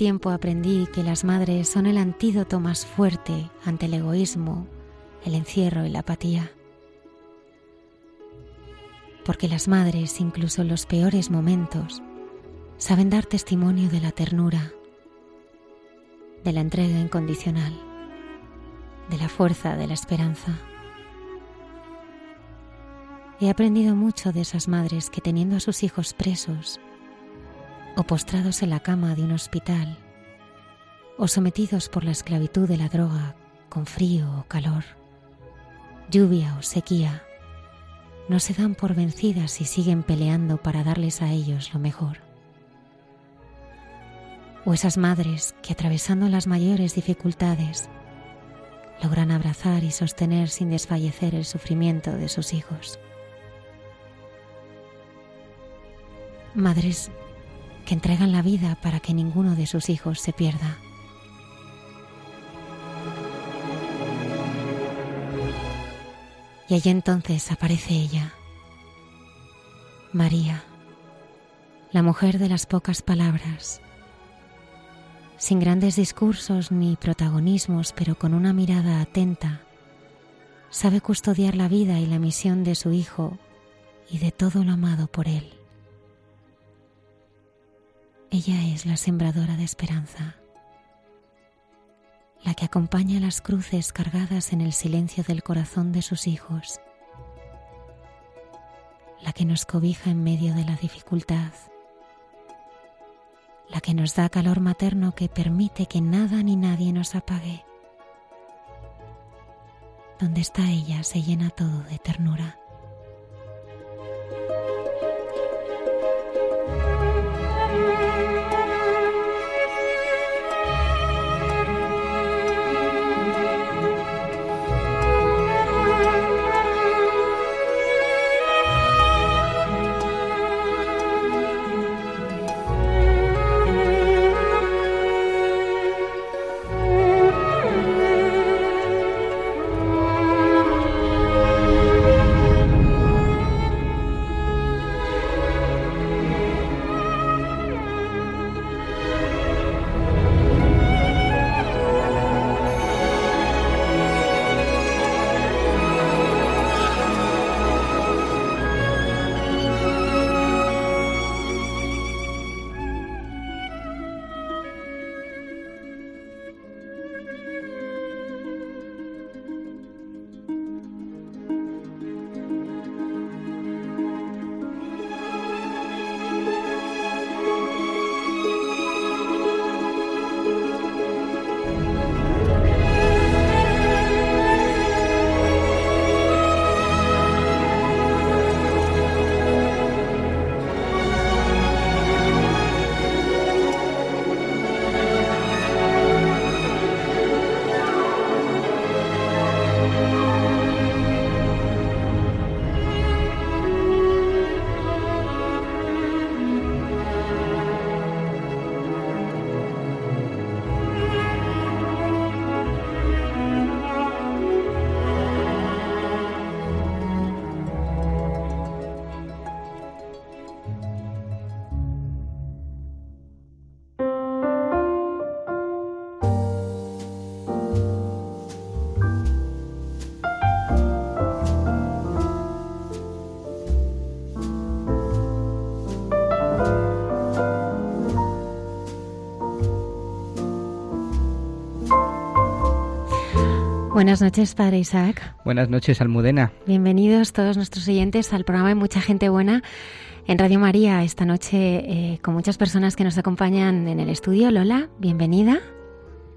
Tiempo aprendí que las madres son el antídoto más fuerte ante el egoísmo, el encierro y la apatía. Porque las madres, incluso en los peores momentos, saben dar testimonio de la ternura, de la entrega incondicional, de la fuerza de la esperanza. He aprendido mucho de esas madres que teniendo a sus hijos presos, o postrados en la cama de un hospital, o sometidos por la esclavitud de la droga con frío o calor, lluvia o sequía, no se dan por vencidas y siguen peleando para darles a ellos lo mejor. O esas madres que atravesando las mayores dificultades logran abrazar y sostener sin desfallecer el sufrimiento de sus hijos. Madres que entregan la vida para que ninguno de sus hijos se pierda. Y allí entonces aparece ella, María, la mujer de las pocas palabras, sin grandes discursos ni protagonismos, pero con una mirada atenta, sabe custodiar la vida y la misión de su Hijo y de todo lo amado por Él. Ella es la sembradora de esperanza, la que acompaña las cruces cargadas en el silencio del corazón de sus hijos, la que nos cobija en medio de la dificultad, la que nos da calor materno que permite que nada ni nadie nos apague. Donde está ella se llena todo de ternura. Buenas noches, Padre Isaac. Buenas noches, Almudena. Bienvenidos todos nuestros oyentes al programa de Mucha Gente Buena en Radio María. Esta noche eh, con muchas personas que nos acompañan en el estudio. Lola, bienvenida.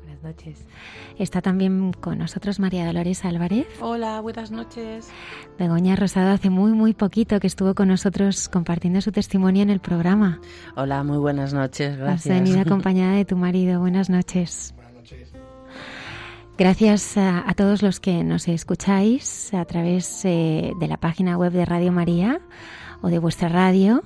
Buenas noches. Está también con nosotros María Dolores Álvarez. Hola, buenas noches. Begoña Rosado hace muy, muy poquito que estuvo con nosotros compartiendo su testimonio en el programa. Hola, muy buenas noches, gracias. Has venido acompañada de tu marido. Buenas noches. Gracias a, todos los que nos escucháis a través eh, de la página web de Radio María o de vuestra radio.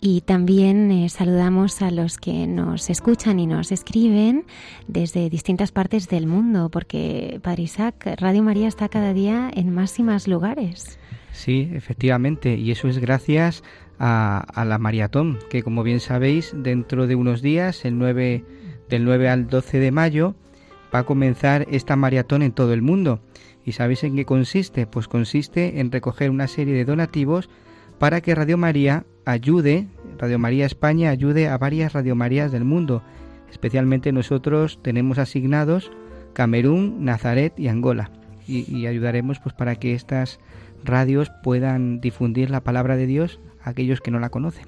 Y también eh, saludamos a los que nos escuchan y nos escriben desde distintas partes del mundo, porque Padre Isaac, Radio María está cada día en más y más lugares. Sí, efectivamente, y eso es gracias a, la maratón, que como bien sabéis, dentro de unos días, el 9, del 9 al 12 de mayo, va a comenzar esta maratón en todo el mundo. ¿Y sabéis en qué consiste? Pues consiste en recoger una serie de donativos para que Radio María ayude, Radio María España ayude a varias Radio Marías del mundo. Especialmente nosotros tenemos asignados Camerún, Nazaret y Angola. Y, ayudaremos pues para que estas radios puedan difundir la palabra de Dios aquellos que no la conocen.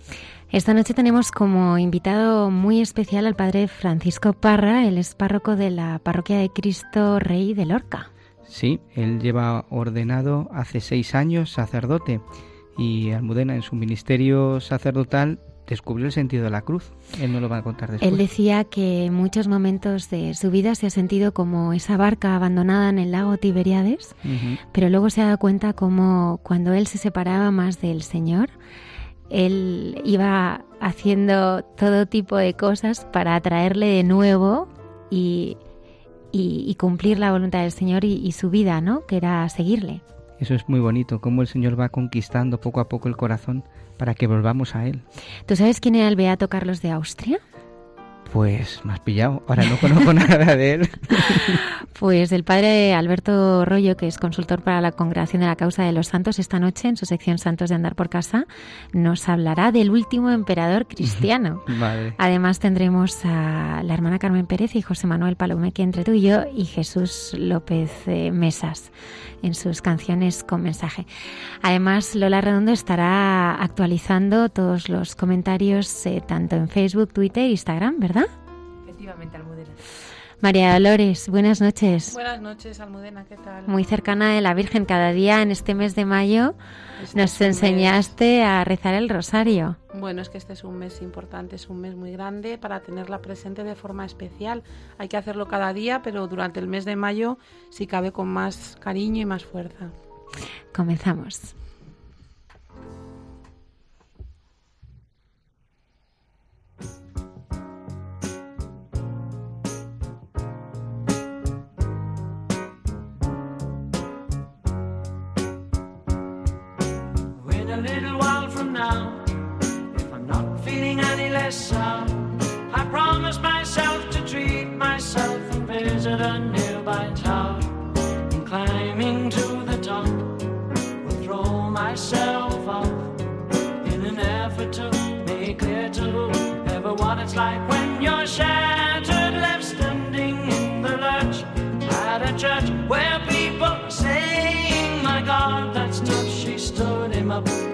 Esta noche tenemos como invitado muy especial al padre Francisco Parra, el es párroco de la parroquia de Cristo Rey de Lorca. Sí, él lleva ordenado hace seis años sacerdote y Almudena en su ministerio sacerdotal descubrió el sentido de la cruz. Él no lo va a contar después. Él decía que en muchos momentos de su vida se ha sentido como esa barca abandonada en el lago Tiberiades, pero luego se ha dado cuenta como cuando él se separaba más del Señor, él iba haciendo todo tipo de cosas para atraerle de nuevo y, y, cumplir la voluntad del Señor y, y su vida, ¿no? Que era seguirle. Eso es muy bonito, cómo el Señor va conquistando poco a poco el corazón para que volvamos a Él. ¿Tú sabes quién era el Beato Carlos de Austria? Pues me has pillado, ahora no conozco nada de él. Pues el padre Alberto Rollo, que es consultor para la Congregación de la Causa de los Santos, esta noche en su sección Santos de Andar por Casa nos hablará del último emperador cristiano. Además tendremos a la hermana Carmen Pérez y José Manuel Palomeque entre tú y yo y Jesús López eh, Mesas en sus canciones con mensaje. Además, Lola Redondo estará actualizando todos los comentarios eh, tanto en Facebook, Twitter, Instagram, ¿verdad? Efectivamente, Almudena. María Dolores, buenas noches. Buenas noches, Almudena, ¿qué tal? Muy cercana de la Virgen, cada día en este mes de mayo este nos enseñaste a rezar el rosario. Bueno, es que este es un mes importante, es un mes muy grande para tenerla presente de forma especial. Hay que hacerlo cada día, pero durante el mes de mayo si cabe con más cariño y más fuerza. Comenzamos. I promise myself to treat myself and visit a nearby tower. And climbing to the top, will throw myself off in an effort to make clear to whoever what it's like when you're shattered, left standing in the lurch at a church where people are saying, My God, that's tough. She stood him up.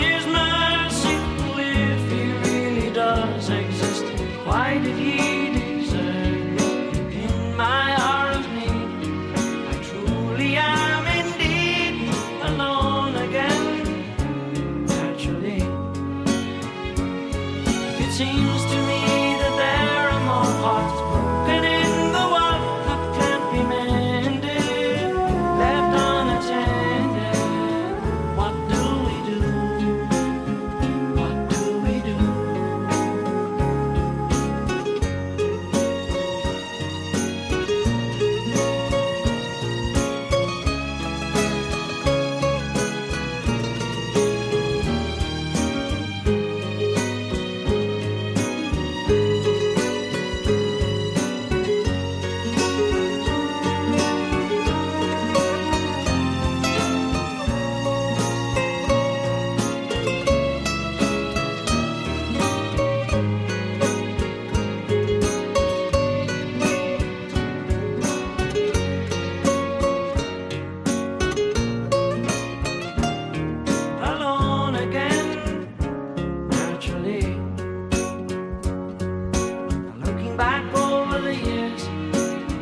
back over the years,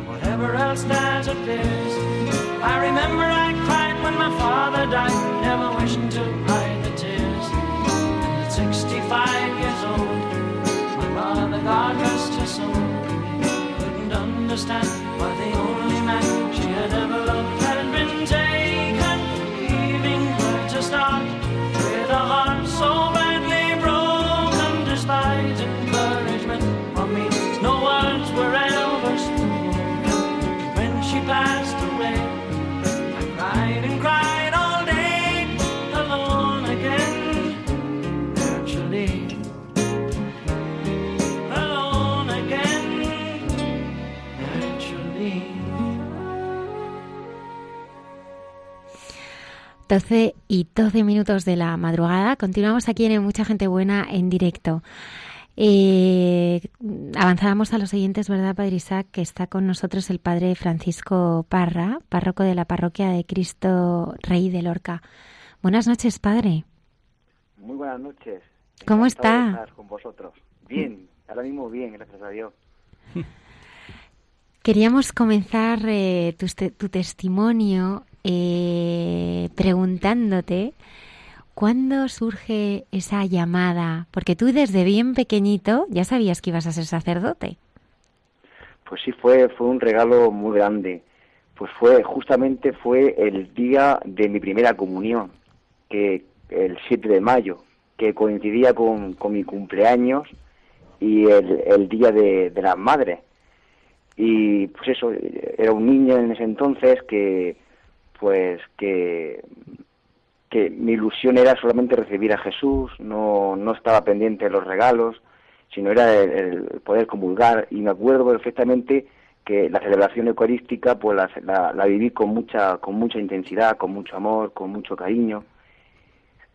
whatever else stands appears. I remember I cried when my father died, never wishing to hide the tears. And at 65 years old, my mother, God just her soul, couldn't understand. 12 y 12 minutos de la madrugada. Continuamos aquí en Mucha Gente Buena en directo. Eh, avanzábamos a los siguientes, ¿verdad, Padre Isaac? Que está con nosotros el Padre Francisco Parra, párroco de la parroquia de Cristo Rey de Lorca. Buenas noches, Padre. Muy buenas noches. ¿Cómo está? estar con vosotros. Bien, ahora mismo bien, gracias a Dios. Queríamos comenzar eh, tu, tu testimonio eh, preguntándote cuándo surge esa llamada, porque tú desde bien pequeñito ya sabías que ibas a ser sacerdote. Pues sí, fue, fue un regalo muy grande. Pues fue, justamente fue el día de mi primera comunión, que el 7 de mayo, que coincidía con, con mi cumpleaños y el, el día de, de las madres. Y pues eso, era un niño en ese entonces que, pues que que mi ilusión era solamente recibir a Jesús, no, no estaba pendiente de los regalos, sino era el, poder comulgar. Y me acuerdo perfectamente que la celebración eucarística pues la, la, la viví con mucha, con mucha intensidad, con mucho amor, con mucho cariño.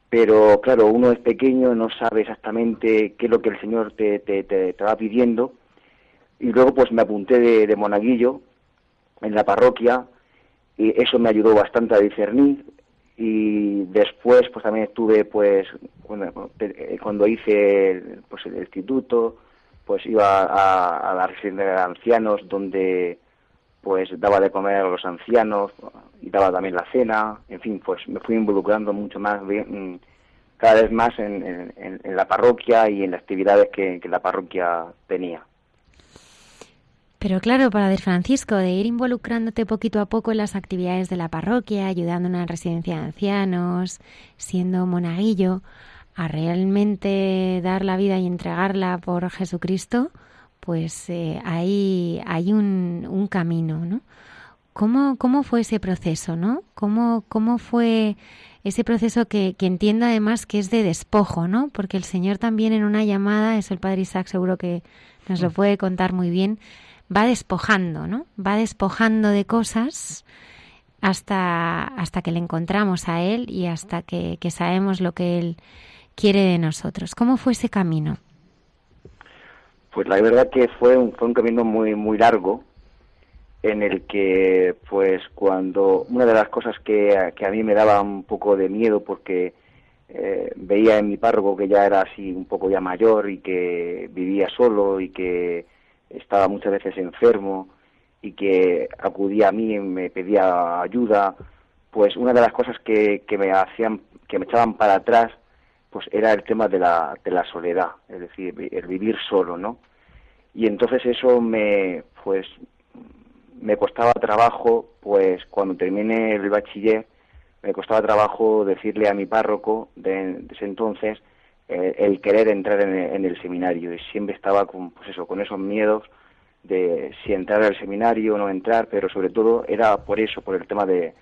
Pero claro, uno es pequeño, no sabe exactamente qué es lo que el Señor te, te, te, te va pidiendo. Y luego pues me apunté de, de monaguillo en la parroquia y eso me ayudó bastante a discernir. Y después pues también estuve pues cuando, eh, cuando hice el, pues el instituto pues iba a, a la residencia de ancianos donde pues daba de comer a los ancianos y daba también la cena. En fin pues me fui involucrando mucho más bien, cada vez más en, la parroquia y en las actividades que la parroquia tenía Pero claro, Padre Francisco, de ir involucrándote poquito a poco en las actividades de la parroquia, ayudando en una residencia de ancianos, siendo monaguillo, a realmente dar la vida y entregarla por Jesucristo, pues eh, hay, hay un, un camino, ¿no? ¿Cómo, ¿Cómo fue ese proceso, no? ¿Cómo, cómo fue ese proceso que, que entiendo además que es de despojo, ¿no? Porque el Señor también en una llamada, eso el Padre Isaac seguro que nos lo puede contar muy bien, va despojando, ¿no? Va despojando de cosas hasta, hasta que le encontramos a Él y hasta que, que sabemos lo que Él quiere de nosotros. ¿Cómo fue ese camino? Pues la verdad que fue un, fue un camino muy, muy largo en el que, pues cuando una de las cosas que, que a mí me daba un poco de miedo porque eh, veía en mi párroco que ya era así un poco ya mayor y que vivía solo y que estaba muchas veces enfermo y que acudía a mí y me pedía ayuda, pues una de las cosas que, que me hacían, que me echaban para atrás, pues era el tema de la, de la soledad, es decir, el vivir solo, ¿no? Y entonces eso me, pues, me costaba trabajo, pues cuando terminé el bachiller, me costaba trabajo decirle a mi párroco de, de ese entonces eh, el querer entrar en el, en el, seminario y siempre estaba con, pues eso, con esos miedos de si entrar al seminario o no entrar, pero sobre todo era por eso, por el tema de,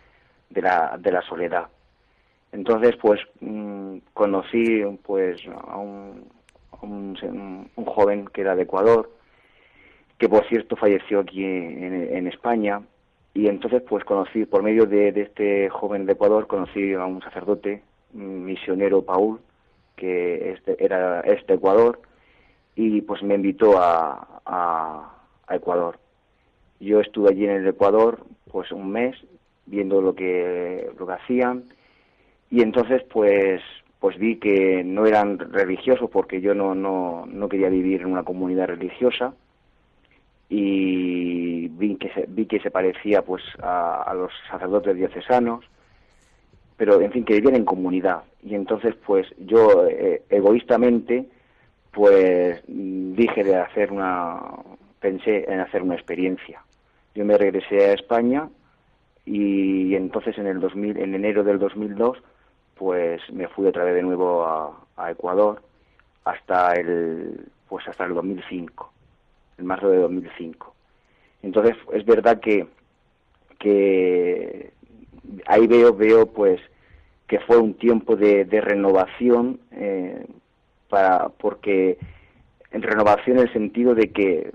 de, la, de la soledad. Entonces, pues mmm, conocí pues a un, un, un, joven que era de Ecuador, que por cierto falleció aquí en, en España, y entonces pues conocí, por medio de, de, este joven de Ecuador, conocí a un sacerdote, un misionero Paul, que este, era este Ecuador, y pues me invitó a, a, Ecuador. Yo estuve allí en el Ecuador pues un mes viendo lo que lo que hacían y entonces pues pues vi que no eran religiosos porque yo no no, no quería vivir en una comunidad religiosa y vi que se, vi que se parecía pues a, los sacerdotes diocesanos, pero en fin, que vivían en comunidad. Y entonces pues yo eh, egoístamente pues dije de hacer una, pensé en hacer una experiencia. Yo me regresé a España y entonces en el 2000, en enero del 2002 pues me fui otra vez de nuevo a, a Ecuador hasta el pues hasta el 2005 en marzo de 2005 entonces es verdad que que ahí veo veo pues que fue un tiempo de, de renovación eh, para porque en renovación en el sentido de que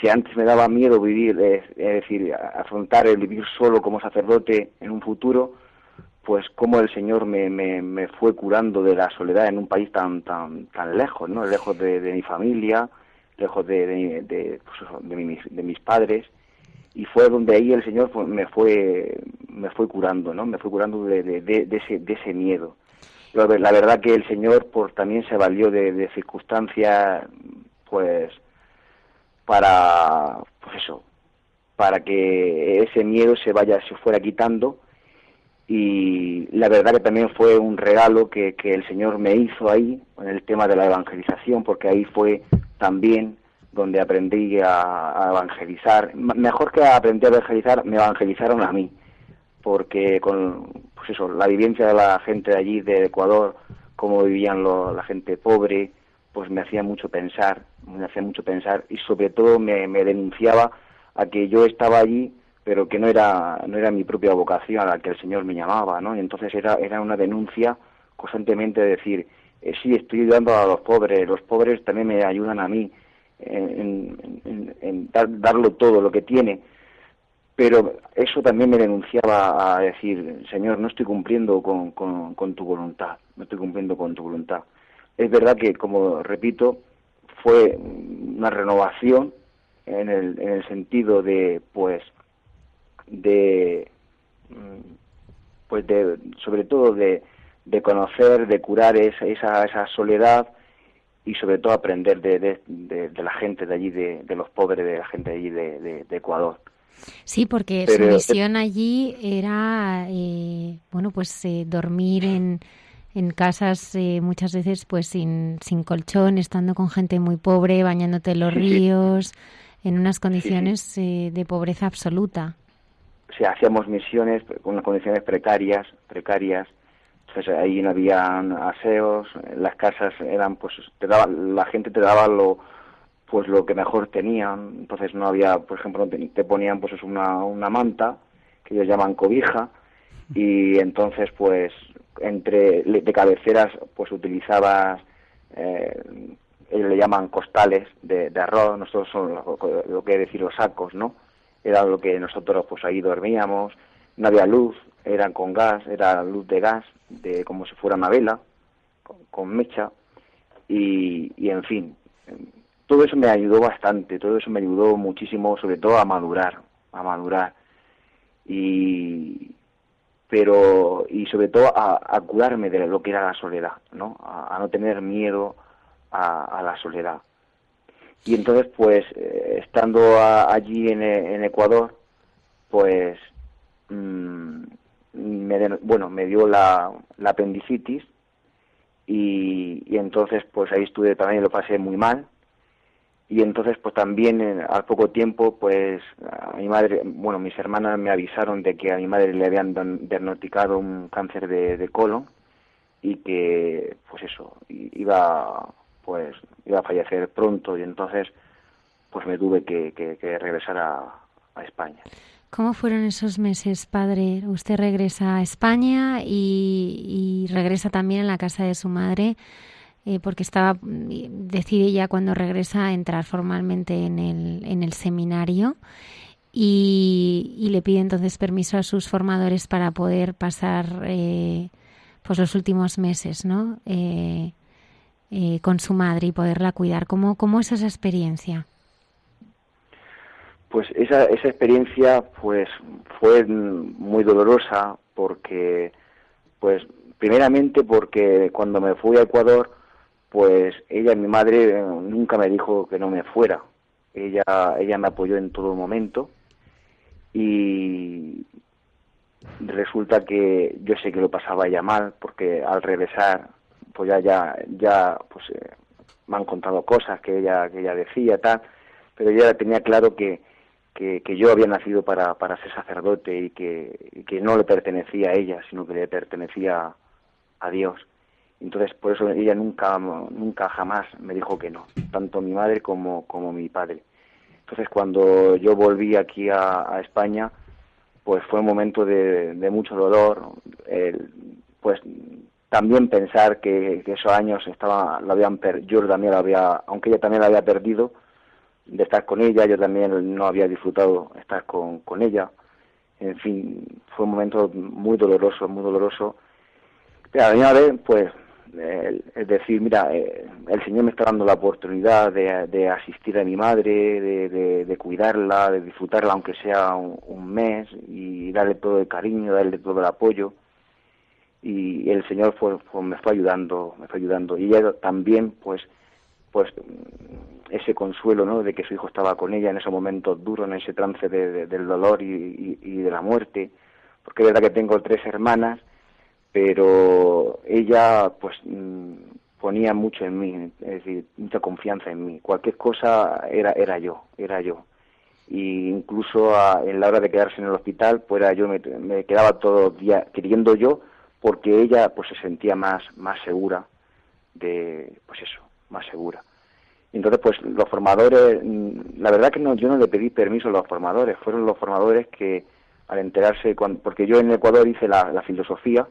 si antes me daba miedo vivir es decir afrontar el vivir solo como sacerdote en un futuro pues cómo el Señor me, me, fue curando de la soledad en un país tan tan tan lejos, ¿no? Lejos de, mi familia, lejos de, de, de, pues de mis padres y fue donde ahí el Señor me fue me fue curando, ¿no? Me fue curando de, de, ese de ese miedo. La verdad que el Señor por también se valió de, circunstancias pues para pues eso, para que ese miedo se vaya se fuera quitando y la verdad que también fue un regalo que, que el Señor me hizo ahí en el tema de la evangelización, porque ahí fue también donde aprendí a, evangelizar. Mejor que aprendí a evangelizar, me evangelizaron a mí, porque con pues eso, la vivencia de la gente de allí, de Ecuador, cómo vivían la gente pobre, pues me hacía mucho pensar, me hacía mucho pensar y sobre todo me, denunciaba a que yo estaba allí pero que no era no era mi propia vocación a la que el Señor me llamaba, ¿no? Y entonces era era una denuncia constantemente de decir, eh, sí, estoy ayudando a los pobres, los pobres también me ayudan a mí en, darlo todo lo que tiene, pero eso también me denunciaba a decir, Señor, no estoy cumpliendo con, con, con tu voluntad, no estoy cumpliendo con tu voluntad. Es verdad que, como repito, fue una renovación en el, en el sentido de, pues, de mm, pues de sobre todo de, de conocer de curar esa, esa, esa soledad y sobre todo aprender de, de, de, la gente de allí de, los pobres de la gente de allí de, Ecuador. Sí porque su misión allí era eh, bueno pues eh, dormir en en casas eh, muchas veces pues sin, sin colchón, estando con gente muy pobre, bañándote en los ríos, en unas condiciones de pobreza absoluta. Si hacíamos misiones con condiciones precarias, precarias, entonces ahí no había aseos, las casas eran pues te daba, la gente te daba lo pues lo que mejor tenían, entonces no había, por ejemplo, te ponían pues una, una manta que ellos llaman cobija y entonces pues entre de cabeceras pues utilizabas eh, ellos le llaman costales de, arroz, nosotros son lo, lo que decir los sacos, ¿no? era lo que nosotros pues ahí dormíamos, no había luz, eran con gas, era luz de gas, de como si fuera una vela, con, mecha, y, y en fin, todo eso me ayudó bastante, todo eso me ayudó muchísimo, sobre todo a madurar, a madurar, y pero y sobre todo a, a curarme de lo que era la soledad, ¿no? A, no tener miedo a la soledad. Y entonces, pues, eh, estando allí en, Ecuador, pues, mm, me, bueno, me dio la, apendicitis y, entonces, pues ahí estuve también, lo pasé muy mal. Y entonces, pues también al poco tiempo, pues a mi madre, bueno, mis hermanas me avisaron de que a mi madre le habían diagnosticado un cáncer de, de colon y que, pues eso, iba pues iba a fallecer pronto y entonces pues me tuve que, regresar a, España. ¿Cómo fueron esos meses, padre? Usted regresa a España y, regresa también a la casa de su madre, eh, porque estaba decide ya cuando regresa entrar formalmente en el, en el seminario y, le pide entonces permiso a sus formadores para poder pasar eh, pues los últimos meses, ¿no? Eh, eh, con su madre y poderla cuidar. ¿Cómo, cómo es esa experiencia? Pues esa, esa experiencia pues fue muy dolorosa porque pues primeramente porque cuando me fui a Ecuador pues ella mi madre nunca me dijo que no me fuera. Ella ella me apoyó en todo momento y resulta que yo sé que lo pasaba ya mal porque al regresar pues ya ya ya pues eh, me han contado cosas que ella que ella decía tal pero ya tenía claro que que, que yo había nacido para, para ser sacerdote y que, que no le pertenecía a ella sino que le pertenecía a Dios. Entonces por eso ella nunca nunca jamás me dijo que no tanto mi madre como como mi padre. Entonces cuando yo volví aquí a, España pues fue un momento de, mucho dolor. Pues también pensar que, esos años estaba lo habían per, yo también lo había aunque ella también lo había perdido de estar con ella yo también no había disfrutado estar con, con ella en fin fue un momento muy doloroso muy doloroso pero a la misma vez pues eh, es decir, mira, eh, el Señor me está dando la oportunidad de, de asistir a mi madre, de, de, de, cuidarla, de disfrutarla aunque sea un, mes y darle todo el cariño, darle todo el apoyo. Y el Señor fue, fue, me fue ayudando, me fue ayudando. Y ella también, pues, pues ese consuelo, ¿no? De que su hijo estaba con ella en esos momentos duros, en ese trance de, del dolor y, y, de la muerte. Porque es verdad que tengo tres hermanas pero ella pues mm, ponía mucho en mí, es decir, mucha confianza en mí. Cualquier cosa era era yo, era yo. Y incluso a, en la hora de quedarse en el hospital, pues era yo me, me quedaba todo el día queriendo yo porque ella pues se sentía más más segura de pues eso, más segura. Entonces, pues los formadores, mm, la verdad que no, yo no le pedí permiso a los formadores, fueron los formadores que al enterarse, cuando, porque yo en Ecuador hice la, filosofía,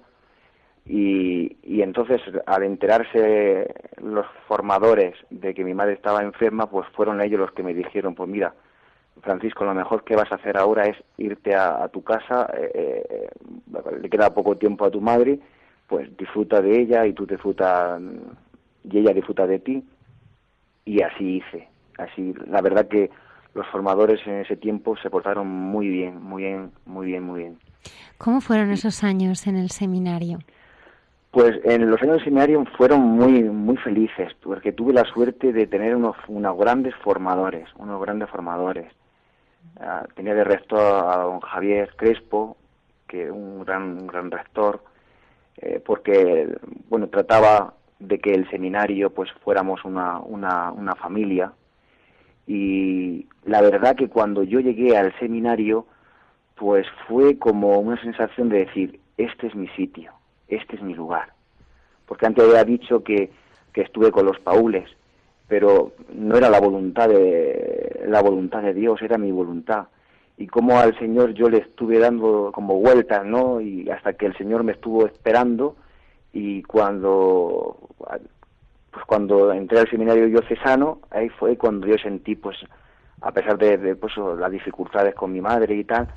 y, y entonces, al enterarse los formadores de que mi madre estaba enferma, pues fueron ellos los que me dijeron, pues mira, Francisco, lo mejor que vas a hacer ahora es irte a, tu casa, eh, eh, le queda poco tiempo a tu madre, pues disfruta de ella y tú disfrutas, y ella disfruta de ti. Y así hice. Así, la verdad que los formadores en ese tiempo se portaron muy bien, muy bien, muy bien, muy bien. ¿Cómo fueron esos años en el seminario? Pues en los años de seminario fueron muy muy felices, porque tuve la suerte de tener unos, unos grandes formadores, unos grandes formadores. Uh, tenía de rector a don Javier Crespo, que un gran, un gran rector, eh, porque bueno trataba de que el seminario pues fuéramos una, una, una familia. Y la verdad que cuando yo llegué al seminario, pues fue como una sensación de decir, este es mi sitio este es mi lugar. Porque antes había dicho que, que estuve con los paules, pero no era la voluntad de la voluntad de Dios, era mi voluntad. Y como al Señor yo le estuve dando como vueltas, ¿no? Y hasta que el Señor me estuvo esperando y cuando pues cuando entré al seminario diocesano, ahí fue cuando yo sentí pues a pesar de, pues, las dificultades con mi madre y tal,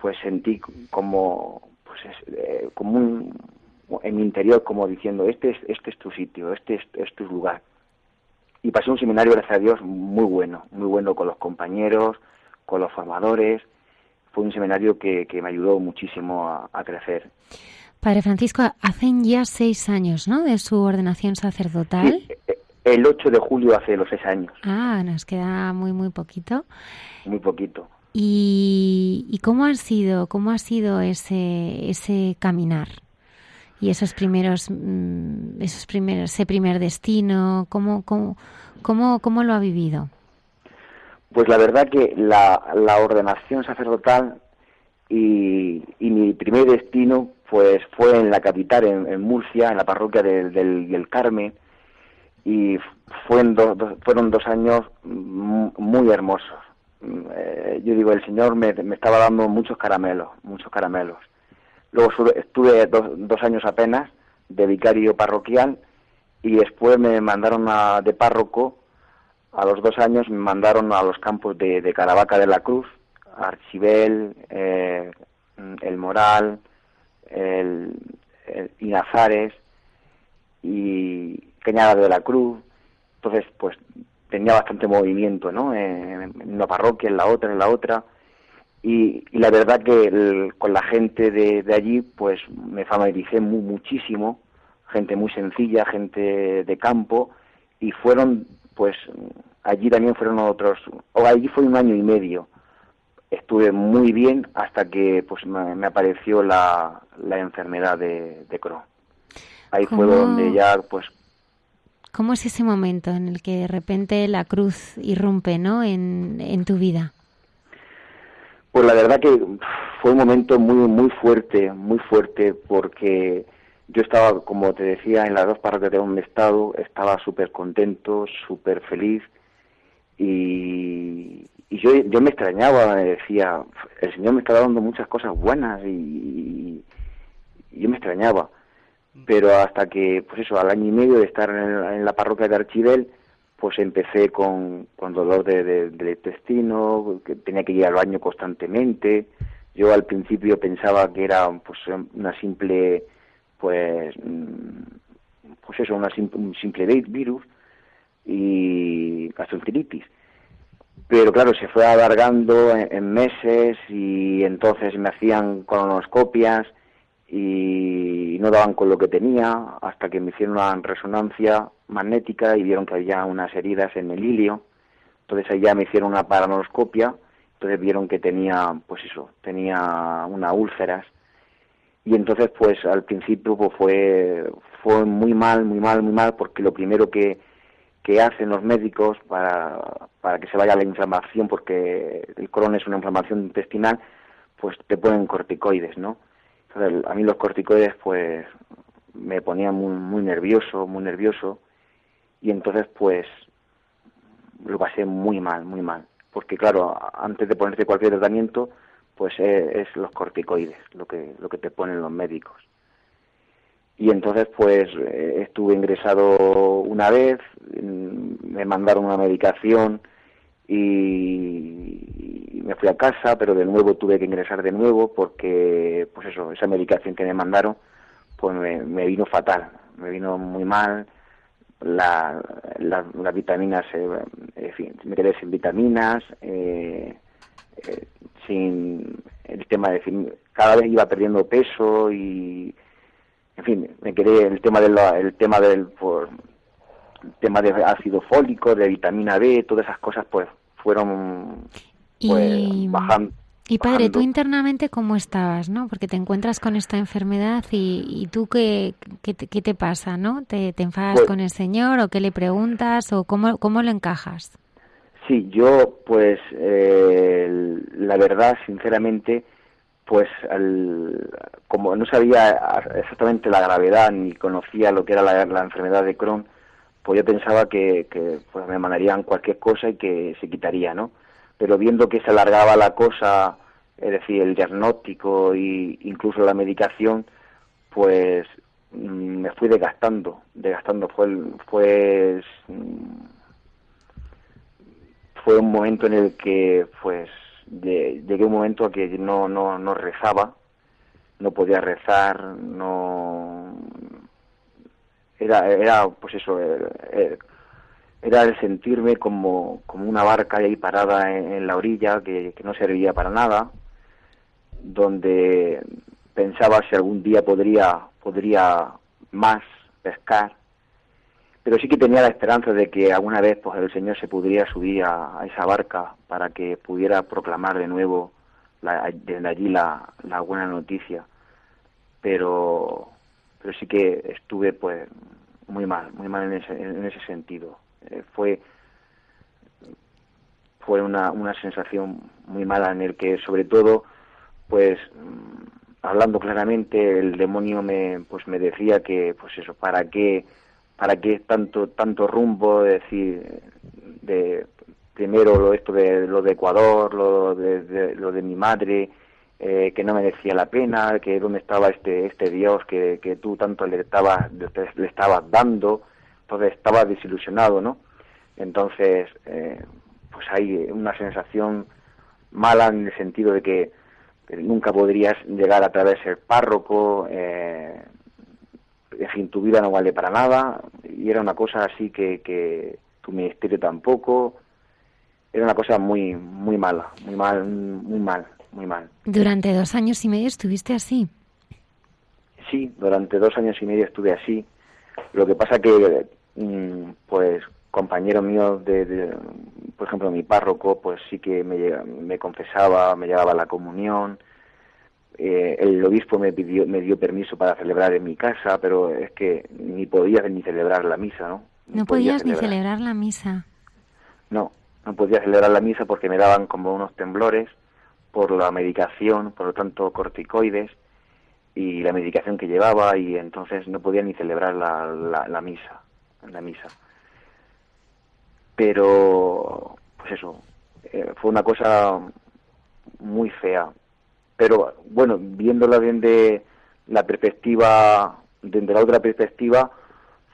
pues sentí como pues eh, como un, en mi interior como diciendo, este es, este es tu sitio, este es, tu lugar. Y pasé un seminario, gracias a Dios, muy bueno, muy bueno con los compañeros, con los formadores. Fue un seminario que, que me ayudó muchísimo a, crecer. Padre Francisco, hacen ya seis años, ¿no?, de su ordenación sacerdotal. Sí, eh, el 8 de julio hace los seis años. Ah, nos queda muy, muy poquito. Muy poquito. ¿Y, y cómo ha sido, cómo ha sido ese, ese caminar? y esos primeros, mm, esos primeros, ese primer destino, ¿cómo, cómo, cómo, cómo lo ha vivido? Pues la verdad que la, la ordenación sacerdotal y, y, mi primer destino pues fue en la capital, en, Murcia, en la parroquia del, del, Carmen, y fue fueron dos años muy hermosos. Eh, yo digo, el Señor me, me estaba dando muchos caramelos, muchos caramelos. Luego estuve dos, dos años apenas de vicario parroquial y después me mandaron a, de párroco, a los dos años me mandaron a los campos de, Caravaca de la Cruz, Archibel, eh, El Moral, el, el Inazares y Cañada de la Cruz. Entonces, pues tenía bastante movimiento, ¿no? En, en una parroquia, en la otra, en la otra y, y la verdad que el, con la gente de, de, allí pues me familiaricé muy, muchísimo, gente muy sencilla, gente de campo y fueron pues allí también fueron otros, o allí fue un año y medio. Estuve muy bien hasta que pues me, apareció la, la enfermedad de, de Crohn. Ahí fue donde ya pues ¿Cómo es ese momento en el que de repente la cruz irrumpe ¿no? en, en tu vida? Pues la verdad que fue un momento muy muy fuerte, muy fuerte, porque yo estaba, como te decía, en las dos partes de donde he estado, estaba súper contento, súper feliz, y, y yo, yo me extrañaba, me decía, el Señor me está dando muchas cosas buenas, y, y yo me extrañaba pero hasta que, pues eso, al año y medio de estar en, la parroquia de Archidel, pues empecé con, con dolor de, de, intestino, que tenía que ir al baño constantemente. Yo al principio pensaba que era pues una simple, pues, mm, pues eso, una un simple virus y gastroenteritis. Pero claro, se fue alargando en meses y entonces me hacían colonoscopias y no daban con lo que tenía hasta que me hicieron una resonancia magnética y vieron que había unas heridas en el ilio. Entonces ya me hicieron una paranoscopia, entonces vieron que tenía, pues eso, tenía unas úlceras. Y entonces pues al principio pues, fue, fue muy mal, muy mal, muy mal, porque lo primero que, que hacen los médicos para, para que se vaya la inflamación, porque el Crohn es una inflamación intestinal, pues te ponen corticoides, ¿no? a mí los corticoides pues me ponían muy, muy nervioso, muy nervioso y entonces pues lo pasé muy mal, muy mal. Porque claro, antes de ponerte cualquier tratamiento pues es, los corticoides lo que, lo que te ponen los médicos. Y entonces pues eh, estuve ingresado una vez, mm, me mandaron una medicación y me fui a casa, pero de nuevo tuve que ingresar de nuevo porque, pues eso, esa medicación que me mandaron, pues me, vino fatal, me vino muy mal, la, las vitaminas, eh, en fin, me quedé sin vitaminas, eh, eh, sin el tema de, cada vez iba perdiendo peso y, en fin, me quedé el tema del, el tema del, por, tema de ácido fólico, de vitamina B, todas esas cosas, pues fueron pues, y, bajando. Y padre, tú internamente cómo estabas, ¿no? Porque te encuentras con esta enfermedad y, tú qué, qué, te pasa, ¿no? ¿Te, enfadas pues con el Señor o qué le preguntas o cómo, cómo lo encajas? Sí, yo pues eh, la verdad, sinceramente, pues como no sabía exactamente la gravedad ni conocía lo que era la, enfermedad de Crohn, pues yo pensaba que, pues me mandarían cualquier cosa y que se quitaría, ¿no? Pero viendo que se alargaba la cosa, es decir, el diagnóstico e incluso la medicación, pues mm, me fui desgastando, desgastando. Fue, mm, fue un momento en el que, pues, llegué a un momento a que no, no, no rezaba, no podía rezar, no, era, era pues eso, eh, eh, era el sentirme como, como una barca ahí parada en, la orilla que, no servía para nada, donde pensaba si algún día podría, podría más pescar, pero sí que tenía la esperanza de que alguna vez pues el Señor se pudiera subir a, esa barca para que pudiera proclamar de nuevo la, desde allí la, la buena noticia. Pero pero sí que estuve pues muy mal, muy mal en ese, en ese sentido. Eh, fue fue una, una sensación muy mala en el que sobre todo pues mm, hablando claramente el demonio me pues me decía que pues eso para qué para qué tanto tanto rumbo decir de primero lo esto de lo de Ecuador lo de lo de mi madre eh, que no merecía la pena, que dónde estaba este, este Dios que, que tú tanto le estabas, le estabas dando, entonces estaba desilusionado, ¿no? Entonces, eh, pues hay una sensación mala en el sentido de que nunca podrías llegar a través ser párroco, eh, en fin, tu vida no vale para nada, y era una cosa así que, que tu ministerio tampoco, era una cosa muy, muy mala, muy mal, muy mal muy mal. ¿Durante dos años y medio estuviste así? Sí, durante dos años y medio estuve así. Lo que pasa que, mm, pues, compañeros míos de, por ejemplo, mi párroco, pues sí que me, me confesaba, me llevaba la comunión. Eh, el obispo me pidió, me dio permiso para celebrar en mi casa, pero es que ni podía ni celebrar la misa, ¿no? no podías ni celebrar la misa. No, no podía celebrar la misa porque me daban como unos temblores por la medicación, por lo tanto corticoides y la medicación que llevaba y entonces no podía ni celebrar la, la, misa, la misa. Pero, pues eso, eh, fue una cosa muy fea. Pero bueno, viéndola desde la perspectiva, desde la otra perspectiva,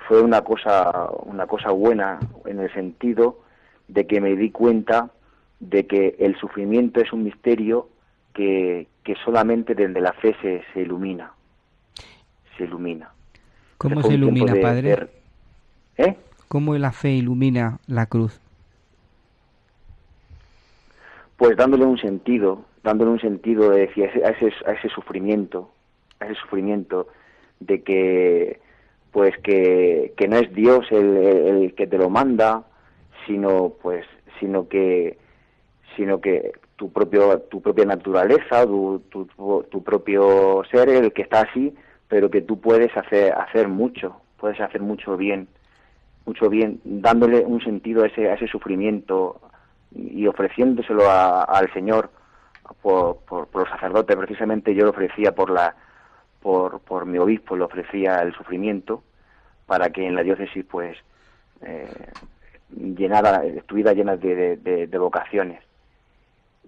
fue una cosa, una cosa buena en el sentido de que me di cuenta de que el sufrimiento es un misterio que, que solamente desde la fe se, se ilumina. Se ilumina. ¿Cómo se ilumina, Padre? ¿Eh? ¿Cómo la fe ilumina la cruz? Pues dándole un sentido, dándole un sentido de, a, ese, a ese sufrimiento, a ese sufrimiento de que pues que, que no es Dios el, que te lo manda, sino pues sino que sino que tu propio tu propia naturaleza tu, tu, tu, propio ser el que está así pero que tú puedes hacer hacer mucho puedes hacer mucho bien mucho bien dándole un sentido a ese a ese sufrimiento y ofreciéndoselo al Señor por, por, por, los sacerdotes. Precisamente yo lo ofrecía por la por, por mi obispo le ofrecía el sufrimiento para que en la diócesis pues eh, llenada estuviera llena de, de vocaciones.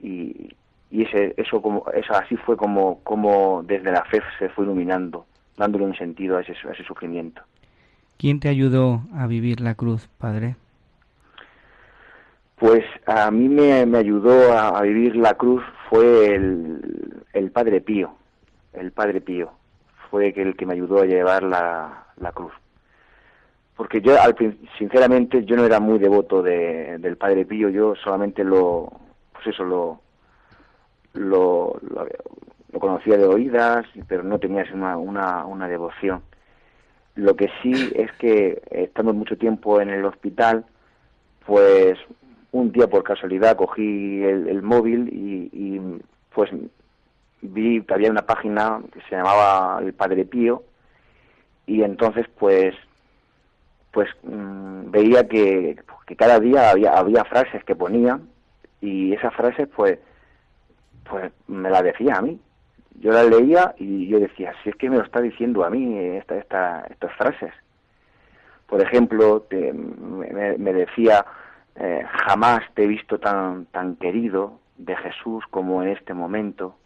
Y, y ese, eso como eso así fue como como desde la fe se fue iluminando dándole un sentido a ese, a ese sufrimiento. Quién te ayudó a vivir la cruz padre pues a mí me, me ayudó a, vivir la cruz fue el, el padre Pío el padre Pío fue el que me ayudó a llevar la, la cruz porque yo al, sinceramente yo no era muy devoto de, del padre Pío yo solamente lo pues eso lo, lo, lo, conocía de oídas, pero no tenía una, una, una devoción. Lo que sí es que estando mucho tiempo en el hospital, pues un día por casualidad cogí el, móvil y, pues vi que había una página que se llamaba El Padre Pío y entonces pues pues mm, veía que, que, cada día había, había frases que ponía y esas frases pues pues me la decía a mí. Yo la leía y yo decía si es que me lo está diciendo a mí esta, esta, estas frases por ejemplo me, decía eh, jamás te he visto tan tan querido de Jesús como en este momento.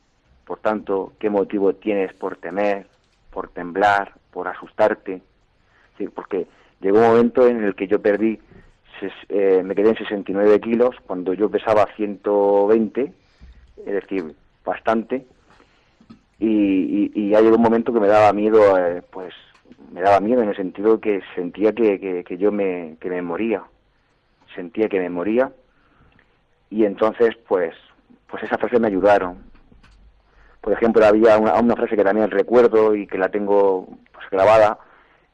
Por tanto qué motivo tienes por temer por temblar por asustarte sí, porque llegó un momento en el que yo perdí eh, me quedé en 69 kilos cuando yo pesaba 120, es decir, bastante, y, y, ya llegó un momento que me daba miedo, eh, pues me daba miedo en el sentido que sentía que, que, yo me, que me moría, sentía que me moría, y entonces pues, pues esas frases me ayudaron. Por ejemplo, había una, una frase que también recuerdo y que la tengo pues, grabada,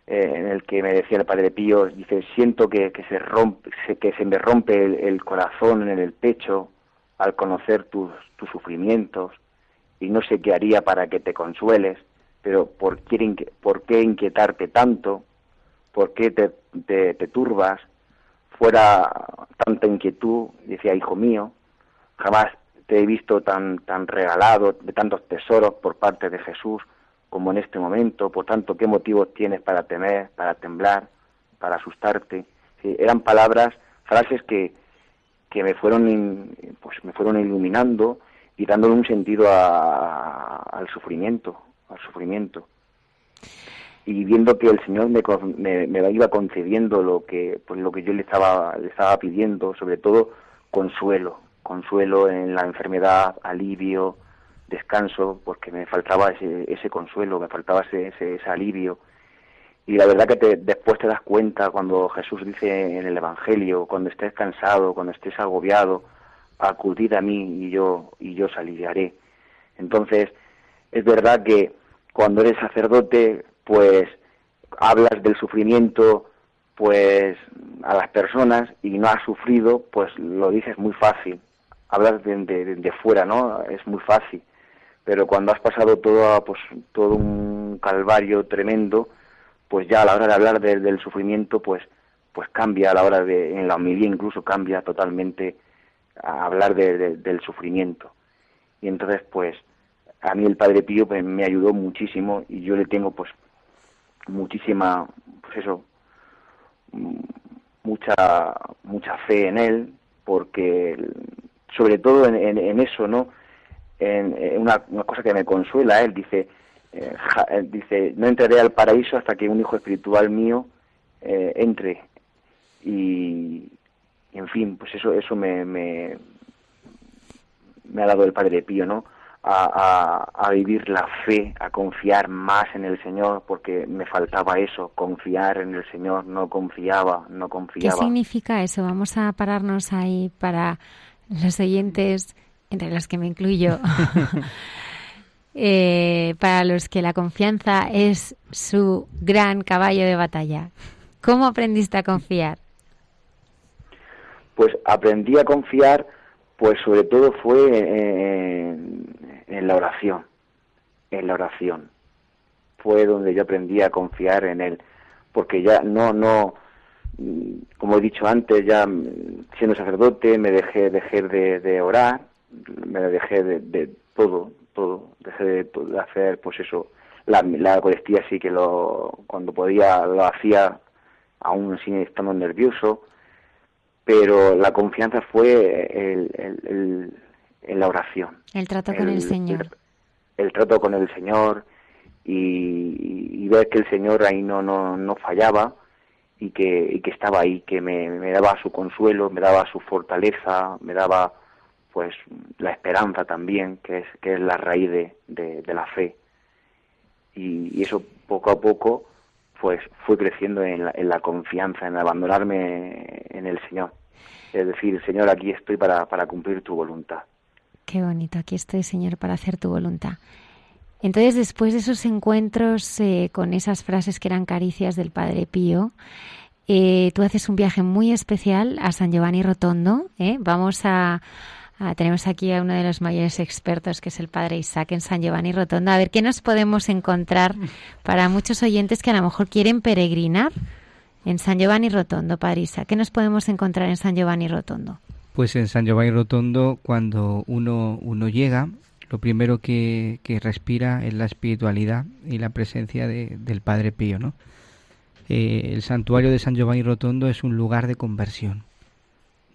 eh, en el que me decía el Padre Pío, dice, siento que, que se, rompe, que se me rompe el, corazón en el pecho al conocer tus, tus sufrimientos y no sé qué haría para que te consueles, pero ¿por qué, por qué inquietarte tanto? ¿Por qué te, te, te turbas? Fuera tanta inquietud, decía, hijo mío, jamás te he visto tan, tan regalado de tantos tesoros por parte de Jesús, como en este momento, por tanto, ¿qué motivos tienes para temer, para temblar, para asustarte? eran palabras, frases que, que me fueron pues me fueron iluminando y dándole un sentido al sufrimiento, al sufrimiento. Y viendo que el Señor me, me, me, iba concediendo lo que pues lo que yo le estaba le estaba pidiendo, sobre todo consuelo, consuelo en la enfermedad, alivio, descanso, porque me faltaba ese, ese consuelo, me faltaba ese, ese, alivio. Y la verdad que te, después te das cuenta cuando Jesús dice en el Evangelio, cuando estés cansado, cuando estés agobiado, acudid a mí y yo, y yo os aliviaré. Entonces, es verdad que cuando eres sacerdote, pues hablas del sufrimiento pues a las personas y no has sufrido, pues lo dices muy fácil. Hablar de, de, fuera, ¿no? Es muy fácil. Pero cuando has pasado todo, pues, todo un calvario tremendo, pues ya a la hora de hablar del sufrimiento, pues, pues cambia a la hora de, en la homilía incluso cambia totalmente hablar del sufrimiento. Y entonces, pues, a mí el Padre Pío pues, me ayudó muchísimo y yo le tengo, pues, muchísima, pues eso, mucha, mucha fe en él, porque sobre todo en, eso, ¿no? En, una, una, cosa que me consuela, él dice, eh, dice, no entraré al paraíso hasta que un hijo espiritual mío eh, entre. Y, en fin, pues eso, eso me, me, me ha dado el Padre Pío, ¿no? A, a, vivir la fe, a confiar más en el Señor, porque me faltaba eso, confiar en el Señor, no confiaba, no confiaba. ¿Qué significa eso? Vamos a pararnos ahí para los oyentes, entre los que me incluyo, eh, para los que la confianza es su gran caballo de batalla. ¿Cómo aprendiste a confiar? Pues aprendí a confiar pues sobre todo fue en, la oración, en la oración. Fue donde yo aprendí a confiar en él, porque ya no, no, como he dicho antes, ya siendo sacerdote me dejé, dejé de, de orar, me dejé de, todo, todo, dejé de, hacer, pues eso, la, la sí que lo, cuando podía lo hacía, aún sin estando nervioso, pero la confianza fue el, en la oración. El trato con el, Señor. El, trato con el Señor y, ver que el Señor ahí no, no, no fallaba y que, y que estaba ahí, que me, me, daba su consuelo, me daba su fortaleza, me daba pues la esperanza también, que es, que es la raíz de, de, la fe. Y, y, eso poco a poco pues fui creciendo en la, en la confianza, en abandonarme en el Señor. Es decir, Señor, aquí estoy para, para cumplir tu voluntad. Qué bonito, aquí estoy, Señor, para hacer tu voluntad. Entonces, después de esos encuentros eh, con esas frases que eran caricias del Padre Pío, eh, tú haces un viaje muy especial a San Giovanni Rotondo. ¿eh? Vamos a, tenemos aquí a uno de los mayores expertos, que es el padre Isaac en San Giovanni Rotondo. A ver, ¿qué nos podemos encontrar para muchos oyentes que a lo mejor quieren peregrinar en San Giovanni Rotondo, Padre Isaac? ¿Qué nos podemos encontrar en San Giovanni Rotondo? Pues en San Giovanni Rotondo, cuando uno, uno llega, lo primero que, que respira es la espiritualidad y la presencia de, del Padre Pío, ¿no? Eh, el santuario de San Giovanni Rotondo es un lugar de conversión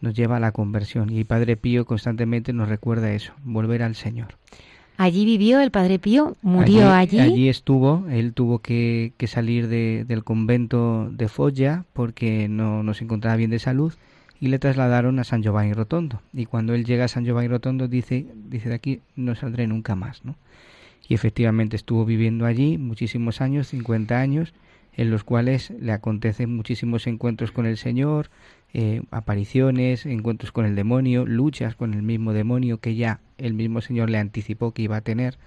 nos lleva a la conversión. Y Padre Pío constantemente nos recuerda eso, volver al Señor. Allí vivió el Padre Pío, murió allí. Allí, estuvo, él tuvo que, salir del convento de Foggia porque no, no, se encontraba bien de salud y le trasladaron a San Giovanni Rotondo. Y cuando él llega a San Giovanni Rotondo dice, dice de aquí no saldré nunca más, ¿no? Y efectivamente estuvo viviendo allí muchísimos años, 50 años, en los cuales le acontecen muchísimos encuentros con el Señor, eh, apariciones, encuentros con el demonio, luchas con el mismo demonio que ya el mismo Señor le anticipó que iba a tener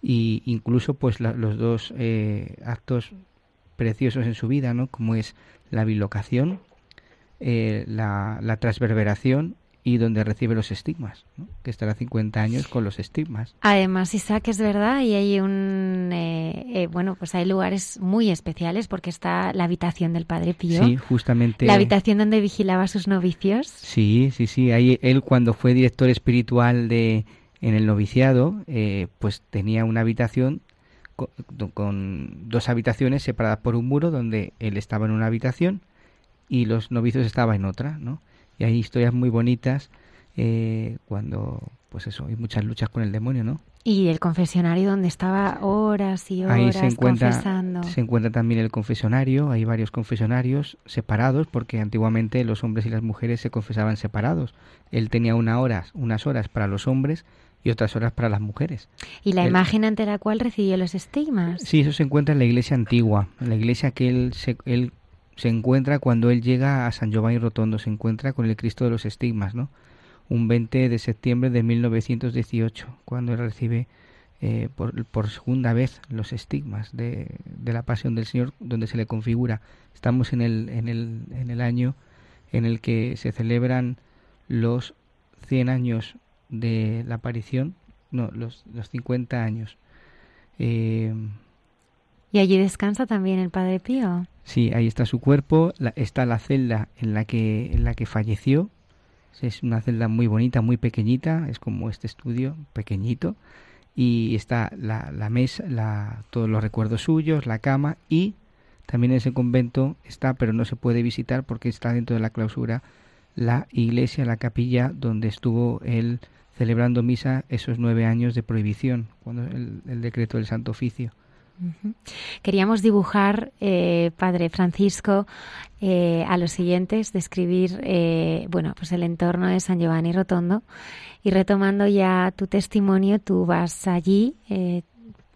y incluso pues los dos eh, actos preciosos en su vida, ¿no? Como es la bilocación, eh, la, la transverberación y donde recibe los estigmas, que estará 50 años con los estigmas. Además, Isaac, es verdad, y hay un, eh, eh, bueno, pues hay lugares muy especiales porque está la habitación del Padre Pío. Sí, justamente. La habitación donde vigilaba a sus novicios. Sí, sí, sí. Ahí él cuando fue director espiritual de en el noviciado, eh, pues tenía una habitación con, con dos habitaciones separadas por un muro donde él estaba en una habitación y los novicios estaban en otra, ¿no? Y hay historias muy bonitas eh, cuando, pues eso, hay muchas luchas con el demonio, ¿no? Y el confesionario donde estaba horas y horas Ahí se encuentra, confesando. Se encuentra también el confesionario, hay varios confesionarios separados, porque antiguamente los hombres y las mujeres se confesaban separados. Él tenía una horas, unas horas para los hombres y otras horas para las mujeres. ¿Y la imagen ante la cual recibió los estigmas? Sí, eso se encuentra en la iglesia antigua, en la iglesia que él, se, él se encuentra cuando él llega a San Giovanni Rotondo, se encuentra con el Cristo de los Estigmas, ¿no? Un 20 de septiembre de 1918, cuando él recibe eh, por, por, segunda vez los estigmas de, de, la pasión del Señor, donde se le configura. Estamos en el, en el, en el año en el que se celebran los 100 años de la aparición, no, los, los 50 años. Eh, ¿Y allí descansa también el Padre Pío? Sí, ahí está su cuerpo, está la celda en la que, en la que falleció. Es una celda muy bonita, muy pequeñita, es como este estudio, pequeñito. Y está la, la mesa, la, todos los recuerdos suyos, la cama y también ese convento está, pero no se puede visitar porque está dentro de la clausura, la iglesia, la capilla donde estuvo él celebrando misa esos nueve años de prohibición, cuando el decreto del Santo Oficio. Queríamos dibujar, eh, Padre Francisco, eh, a los siguientes, describir, eh, bueno, pues el entorno de San Giovanni Rotondo y retomando ya tu testimonio, tú vas allí,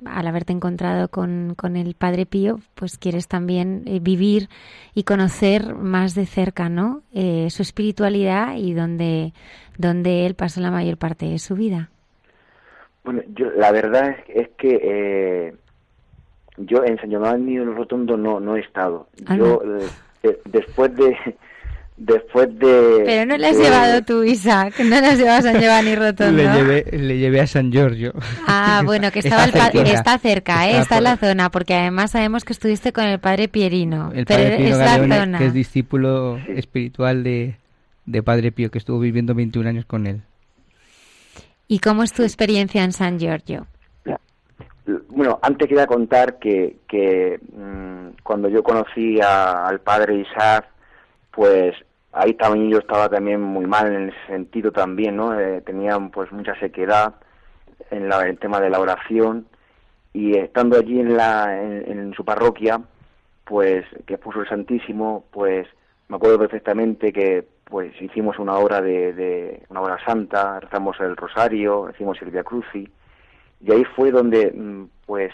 al haberte encontrado con, con, el Padre Pío, pues quieres también vivir y conocer más de cerca, ¿no? su espiritualidad y donde, donde él pasó la mayor parte de su vida. Bueno, la verdad es, que yo en San Giovanni del Rotondo no, no he estado. Ah, yo, eh, después de... Después de... Pero no le has llevado tú, Isaac, no le has llevado a San Giovanni Rotondo. Le llevé, le llevé a San Giorgio. Ah, bueno, que estaba está, el está cerca, ¿eh? está, en la zona, porque además sabemos que estuviste con el padre Pierino. El padre Pierino Galeone, que es discípulo espiritual de, de Padre Pío, que estuvo viviendo 21 años con él. ¿Y cómo es tu experiencia en San Giorgio? Bueno, antes quería contar que, que mm, cuando yo conocí al padre Isaac, pues ahí también yo estaba también muy mal en ese sentido también, ¿no? Eh, tenía pues mucha sequedad en la, el tema de la oración y estando allí en, la, en, su parroquia, pues que puso el Santísimo, pues me acuerdo perfectamente que pues hicimos una hora de, de una hora santa, rezamos el rosario, hicimos el Via Cruci y ahí fue donde, mm, pues,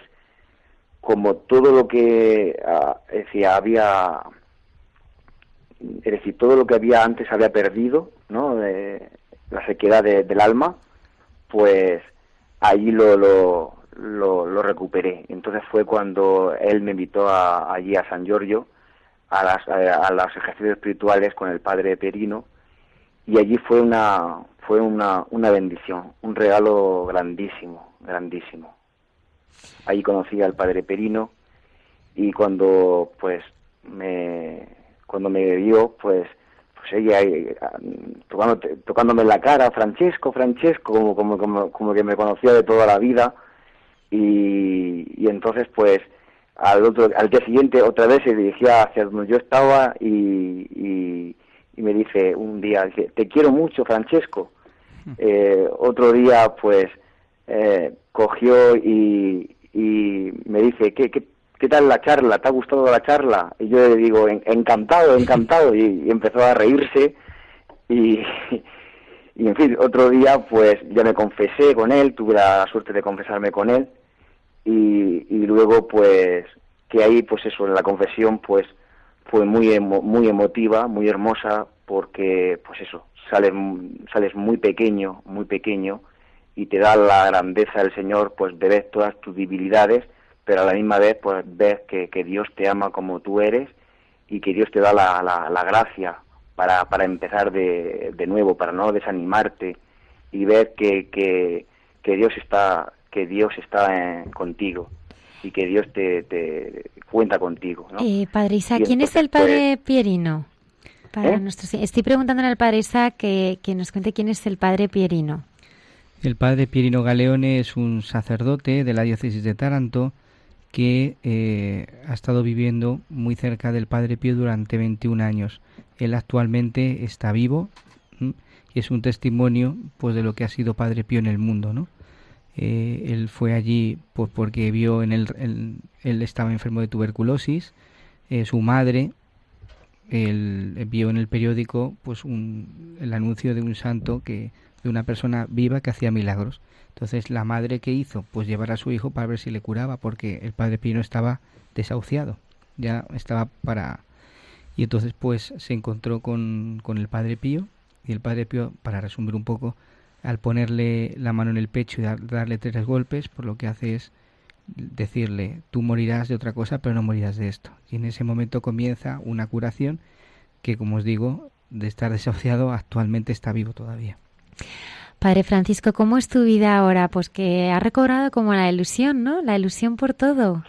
como todo lo que ah, decía, había, es decir, todo lo que había antes había perdido, ¿no? la sequedad del alma, pues allí lo, lo, lo, recuperé. Entonces fue cuando él me invitó a, allí a San Giorgio, a, las, a, los ejercicios espirituales con el padre Perino, y allí fue una, fue una, una bendición, un regalo grandísimo, grandísimo. Ahí conocí al padre Perino y cuando pues me cuando me vio pues pues ella eh, tocando, tocándome la cara Francesco Francesco como, como, como, como que me conocía de toda la vida y, y entonces pues al otro al día siguiente otra vez se dirigía hacia donde yo estaba y, y, y me dice un día dice, te quiero mucho Francesco hmm. eh, otro día pues eh, cogió y, me dice, ¿qué, ¿qué, tal la charla? ¿Te ha gustado la charla? Y yo le digo, encantado, encantado, y, empezó a reírse y, y, en fin, otro día pues ya me confesé con él, tuve la suerte de confesarme con él y, y luego pues que ahí pues eso, la confesión pues fue muy muy emotiva, muy hermosa porque pues eso, sales, sales muy pequeño, muy pequeño y te da la grandeza del Señor, pues de ver todas tus debilidades, pero a la misma vez pues ves que, que Dios te ama como tú eres y que Dios te da la, la, gracia para, para empezar de, de, nuevo, para no desanimarte y ver que, que, que Dios está que Dios está contigo y que Dios te, te cuenta contigo. ¿no? Eh, padre Isaac, ¿quién es el Padre pues, Pierino? Para ¿Eh? Estoy preguntándole al Padre Isaac que, que nos cuente quién es el Padre Pierino. El padre Pierino Galeone es un sacerdote de la diócesis de Taranto que eh, ha estado viviendo muy cerca del Padre Pío durante 21 años. Él actualmente está vivo y es un testimonio pues de lo que ha sido Padre Pío en el mundo, ¿no? Eh, él fue allí pues porque vio en el, él estaba enfermo de tuberculosis, eh, su madre él vio en el periódico pues un, el anuncio de un santo que de una persona viva que hacía milagros. Entonces la madre que hizo, pues llevar a su hijo para ver si le curaba, porque el padre Pino estaba desahuciado, ya estaba para... Y entonces pues se encontró con, con el padre Pío, y el padre Pío, para resumir un poco, al ponerle la mano en el pecho y darle tres golpes, por lo que hace es decirle, tú morirás de otra cosa, pero no morirás de esto. Y en ese momento comienza una curación que, como os digo, de estar desahuciado, actualmente está vivo todavía. Padre Francisco, ¿cómo es tu vida ahora? Pues que ha recobrado como la ilusión, ¿no? La ilusión por todo.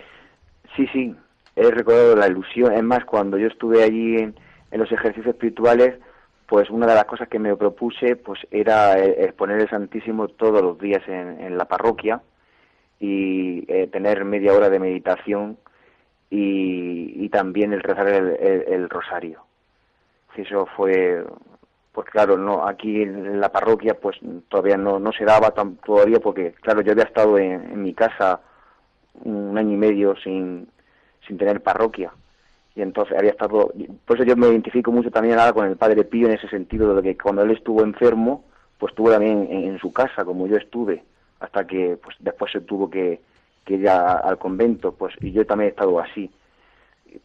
Sí, sí, he recordado la ilusión. Es más, cuando yo estuve allí en, los ejercicios espirituales, pues una de las cosas que me propuse pues era exponer el Santísimo todos los días en, la parroquia y eh, tener media hora de meditación y, también el rezar el, rosario. Eso fue, pues claro, no aquí en la parroquia pues todavía no, no se daba tan, todavía porque claro yo había estado en mi casa un año y medio sin, sin tener parroquia. Y entonces había estado, por eso yo me identifico mucho también ahora con el Padre Pío en ese sentido de que cuando él estuvo enfermo, pues estuvo también en, su casa, como yo estuve, hasta que pues después se tuvo que, que ir al convento, pues y yo también he estado así.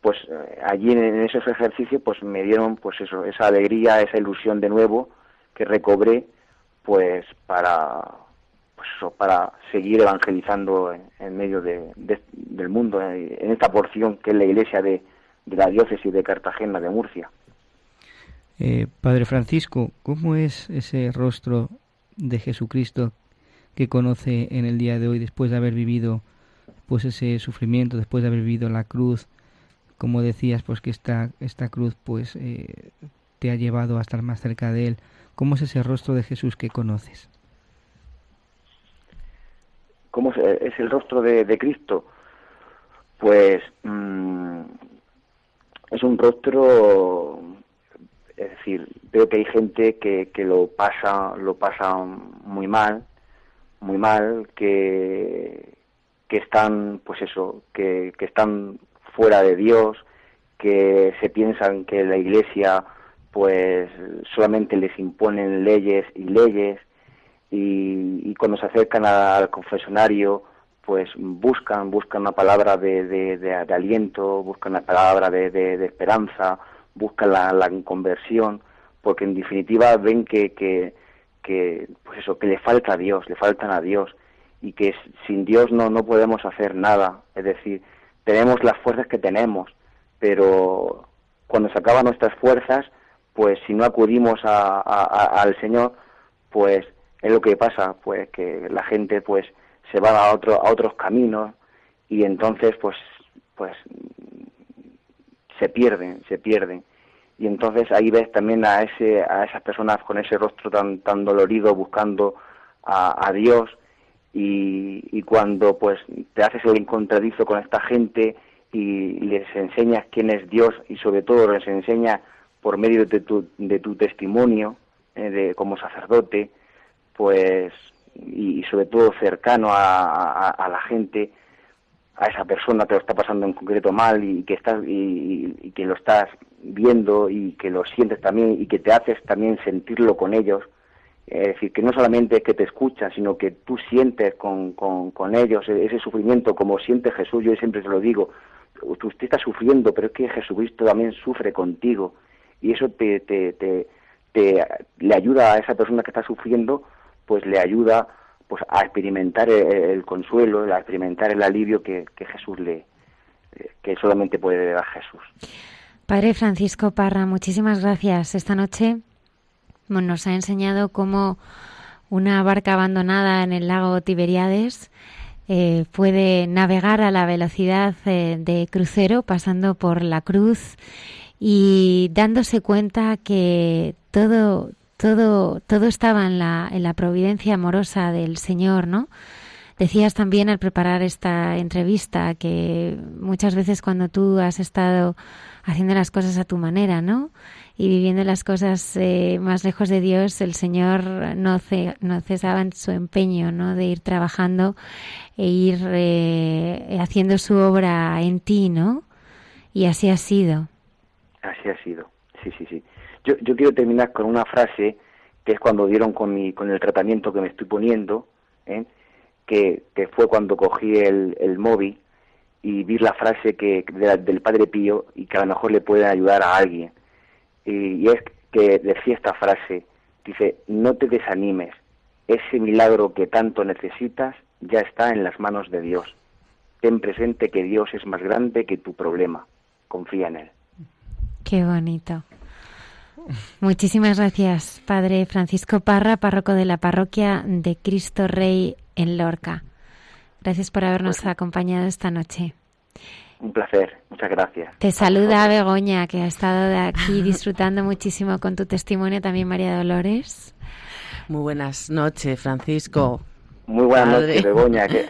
Pues eh, allí en, esos ejercicios pues me dieron pues eso, esa alegría, esa ilusión de nuevo que recobré pues para pues para seguir evangelizando en, medio de, del mundo, eh, en esta porción que es la iglesia de, la diócesis de Cartagena de Murcia. Eh, Padre Francisco, ¿cómo es ese rostro de Jesucristo que conoce en el día de hoy después de haber vivido pues ese sufrimiento, después de haber vivido la cruz? Como decías, pues que esta, esta cruz pues eh, te ha llevado a estar más cerca de él. ¿Cómo es ese rostro de Jesús que conoces? ¿Cómo es el rostro de, Cristo? Pues mm, es un rostro, es decir, veo que hay gente que, que lo pasa, lo pasa muy mal, muy mal, que, que están, pues eso, que, que están fuera de Dios, que se piensan que la Iglesia pues solamente les imponen leyes y leyes, y, cuando se acercan al confesionario pues buscan buscan una palabra de, de, aliento buscan una palabra de, esperanza buscan la, conversión porque en definitiva ven que, que, que pues eso que le falta a Dios le faltan a Dios y que sin Dios no no podemos hacer nada. Es decir tenemos las fuerzas que tenemos pero cuando se acaban nuestras fuerzas pues si no acudimos a, al Señor pues es lo que pasa, pues que la gente pues se va a otro, a otros caminos y entonces pues pues se pierden, se pierden. Y entonces ahí ves también a ese a esas personas con ese rostro tan tan dolorido buscando a, a Dios y, y, cuando pues te haces el encontradizo con esta gente y les enseñas quién es Dios y sobre todo les enseñas por medio de tu, de tu testimonio eh, de, como sacerdote pues y, sobre todo cercano a, la gente, a esa persona que lo está pasando en concreto mal y que estás y, que lo estás viendo y que lo sientes también y que te haces también sentirlo con ellos. Es decir, que no solamente es que te escuchan, sino que tú sientes con, con, ellos ese sufrimiento como siente Jesús. Yo siempre te lo digo, usted está sufriendo, pero es que Jesucristo también sufre contigo. Y eso te, te, te, le ayuda a esa persona que está sufriendo pues le ayuda pues a experimentar el, consuelo, a experimentar el alivio que, Jesús le que solamente puede dar Jesús. Padre Francisco Parra, muchísimas gracias. Esta noche nos ha enseñado cómo una barca abandonada en el lago Tiberiades eh, puede navegar a la velocidad eh, de crucero pasando por la cruz y dándose cuenta que todo todo, todo estaba en la, en la providencia amorosa del Señor, ¿no? Decías también al preparar esta entrevista que muchas veces cuando tú has estado haciendo las cosas a tu manera, ¿no? Y viviendo las cosas eh, más lejos de Dios, el Señor no, no cesaba en su empeño, ¿no? De ir trabajando e ir eh, haciendo su obra en ti, ¿no? Y así ha sido. Así ha sido, sí, sí, sí. Yo, yo quiero terminar con una frase que es cuando dieron con, mi, con el tratamiento que me estoy poniendo, ¿eh? que, que, fue cuando cogí el, el móvil y vi la frase que del Padre Pío y que a lo mejor le puede ayudar a alguien. Y, y es que decía esta frase, dice, no te desanimes, ese milagro que tanto necesitas ya está en las manos de Dios. Ten presente que Dios es más grande que tu problema. Confía en Él. Qué bonito. Muchísimas gracias, Padre Francisco Parra, párroco de la parroquia de Cristo Rey en Lorca. Gracias por habernos Pues acompañado esta noche. Un placer, muchas gracias. Te saluda Begoña, que ha estado de aquí disfrutando muchísimo con tu testimonio, también María Dolores. Muy buenas noches, Francisco. Muy buenas Padre. noches, Begoña. Qué,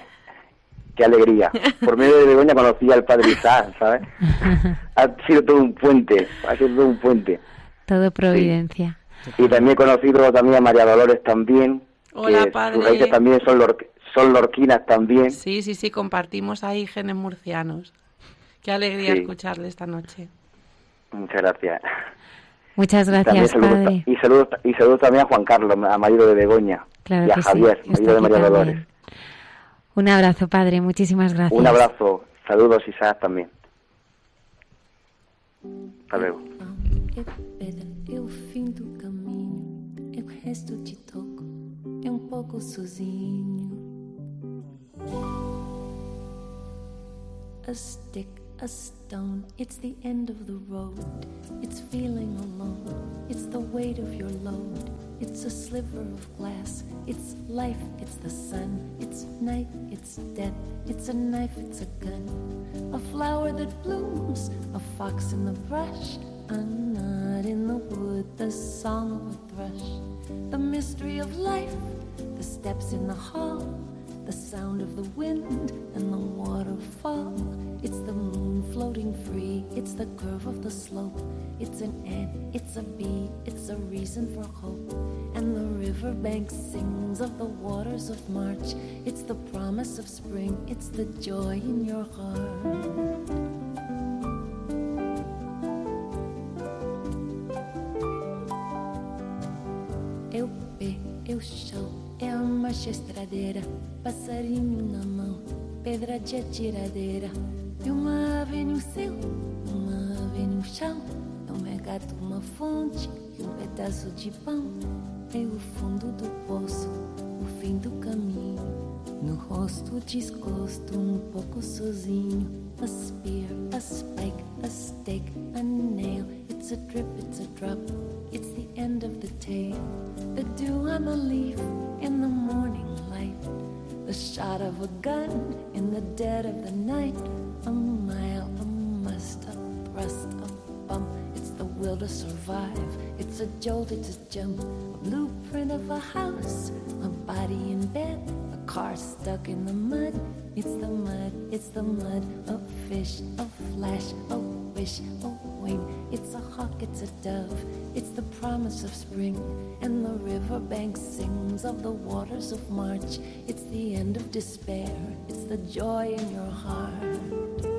qué alegría. Por medio de Begoña conocí al padre Isaac, ¿sabes? Ha sido todo un puente, ha sido todo un puente. Todo providencia. Y también he conocido también a María Dolores también. Hola, que padre. Sus raíces también son, lor- son lorquinas también. Sí, sí, sí, compartimos ahí genes murcianos. Qué alegría Sí. escucharle esta noche. Muchas gracias. Muchas gracias, saludos, Padre. y saludos y saludos también a Juan Carlos, a marido de Begoña. Claro y a sí, Javier, está marido de María también. Dolores. Un abrazo, Padre. Muchísimas gracias. Un abrazo, saludos Isaac también. Hasta luego. É pedra, é o fim do caminho. É o resto de toco, é um pouco sozinho. A stick, a stone, it's the end of the road. It's feeling alone, it's the weight of your load. It's a sliver of glass, it's life, it's the sun. It's night, it's death, it's a knife, it's a gun. A flower that blooms, a fox in the brush, a knot in the wood, the song of a thrush. The mystery of life, the steps in the hall, the sound of the wind and the waterfall. It's the moon floating free, it's the curve of the slope. It's an ant, it's a it's a reason for hope. And the riverbank sings of the waters of March. It's the promise of spring, it's the joy in your heart. É o chão, é a marcha estradeira, passarinho na mão, pedra de atiradeira. E uma ave no céu, uma ave no chão, é um regato, uma fonte e um pedaço de pão. É o fundo do poço, o fim do caminho. No rosto desgosto, um pouco sozinho. A spear, a spike, a stake, a nail. It's a drip, it's a drop. It's end of the tale. The dew on the leaf in the morning light. The shot of a gun in the dead of the night. A mile, a must, a thrust, a bump. It's the will to survive. It's a jolt, it's a jump. A blueprint of a house, a body in bed, a car stuck in the mud. It's the mud, it's the mud. A fish, a flash, a wish, a wing. It's a hawk, it's a dove. It's the promise of spring. And the riverbank sings of the waters of March. It's the end of despair. It's the joy in your heart.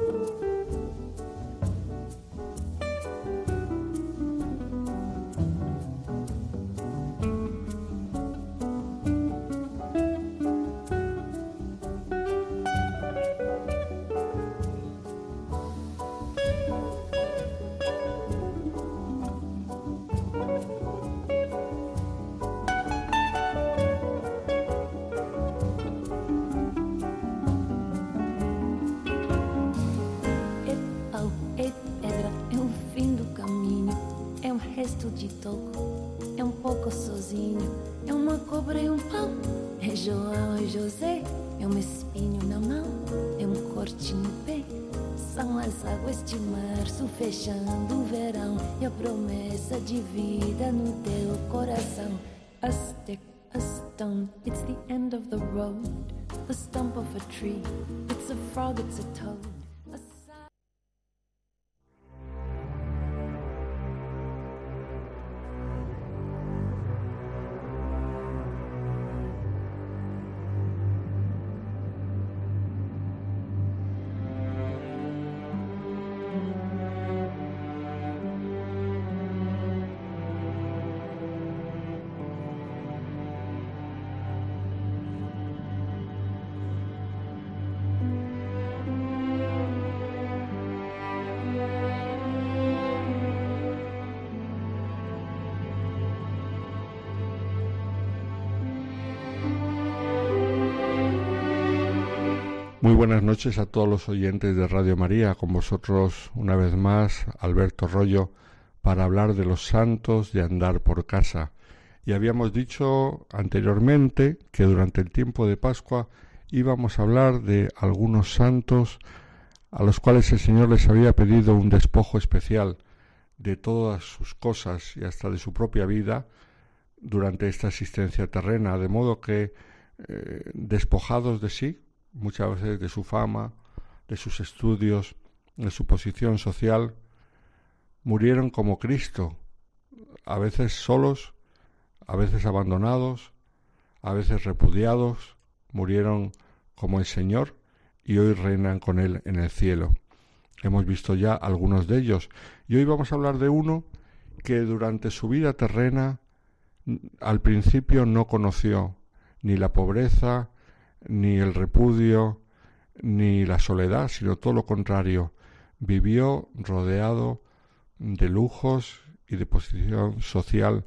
Promessa de vida no teu coração. A stick, a stone, it's the end of the road. The stump of a tree, it's a frog, it's a toad. Buenas noches a todos los oyentes de Radio María, con vosotros una vez más Alberto Rollo para hablar de los santos de andar por casa. Y habíamos dicho anteriormente que durante el tiempo de Pascua íbamos a hablar de algunos santos a los cuales el Señor les había pedido un despojo especial de todas sus cosas y hasta de su propia vida durante esta existencia terrena, de modo que eh, despojados de sí, muchas veces de su fama, de sus estudios, de su posición social, murieron como Cristo, a veces solos, a veces abandonados, a veces repudiados, murieron como el Señor y hoy reinan con Él en el cielo. Hemos visto ya algunos de ellos y hoy vamos a hablar de uno que durante su vida terrena al principio no conoció ni la pobreza, ni el repudio, ni la soledad, sino todo lo contrario. Vivió rodeado de lujos y de posición social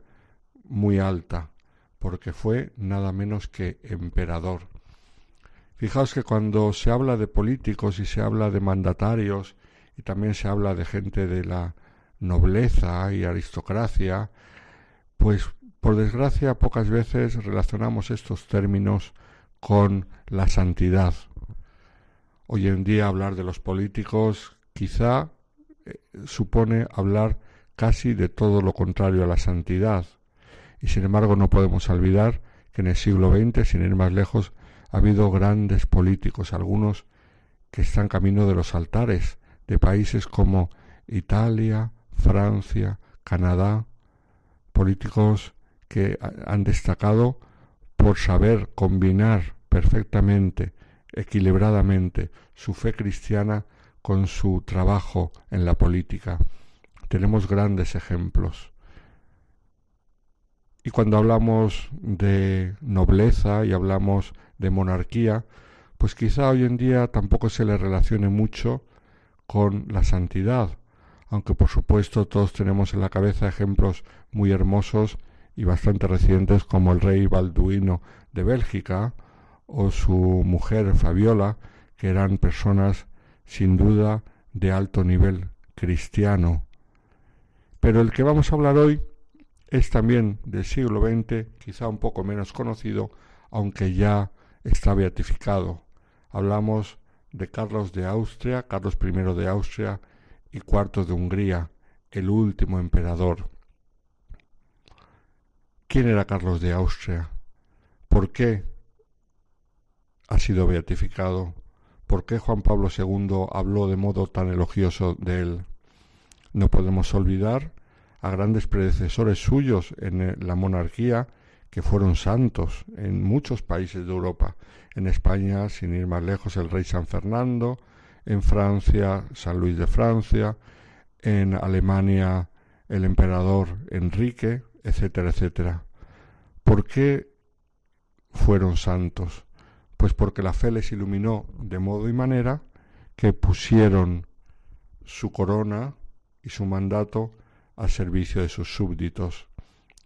muy alta, porque fue nada menos que emperador. Fijaos que cuando se habla de políticos y se habla de mandatarios y también se habla de gente de la nobleza y aristocracia, pues por desgracia pocas veces relacionamos estos términos con la santidad. Hoy en día hablar de los políticos quizá eh, supone hablar casi de todo lo contrario a la santidad. Y sin embargo no podemos olvidar que en el siglo XX, sin ir más lejos, ha habido grandes políticos, algunos que están camino de los altares de países como Italia, Francia, Canadá, políticos que han destacado por saber combinar perfectamente, equilibradamente, su fe cristiana con su trabajo en la política. Tenemos grandes ejemplos. Y cuando hablamos de nobleza y hablamos de monarquía, pues quizá hoy en día tampoco se le relacione mucho con la santidad, aunque por supuesto todos tenemos en la cabeza ejemplos muy hermosos y bastante recientes como el rey Balduino de Bélgica o su mujer Fabiola, que eran personas sin duda de alto nivel cristiano. Pero el que vamos a hablar hoy es también del siglo XX, quizá un poco menos conocido, aunque ya está beatificado. Hablamos de Carlos de Austria, Carlos I de Austria y IV de Hungría, el último emperador. ¿Quién era Carlos de Austria? ¿Por qué ha sido beatificado? ¿Por qué Juan Pablo II habló de modo tan elogioso de él? No podemos olvidar a grandes predecesores suyos en la monarquía que fueron santos en muchos países de Europa. En España, sin ir más lejos, el rey San Fernando, en Francia, San Luis de Francia, en Alemania, el emperador Enrique, etcétera, etcétera. ¿Por qué fueron santos? Pues porque la fe les iluminó de modo y manera que pusieron su corona y su mandato al servicio de sus súbditos.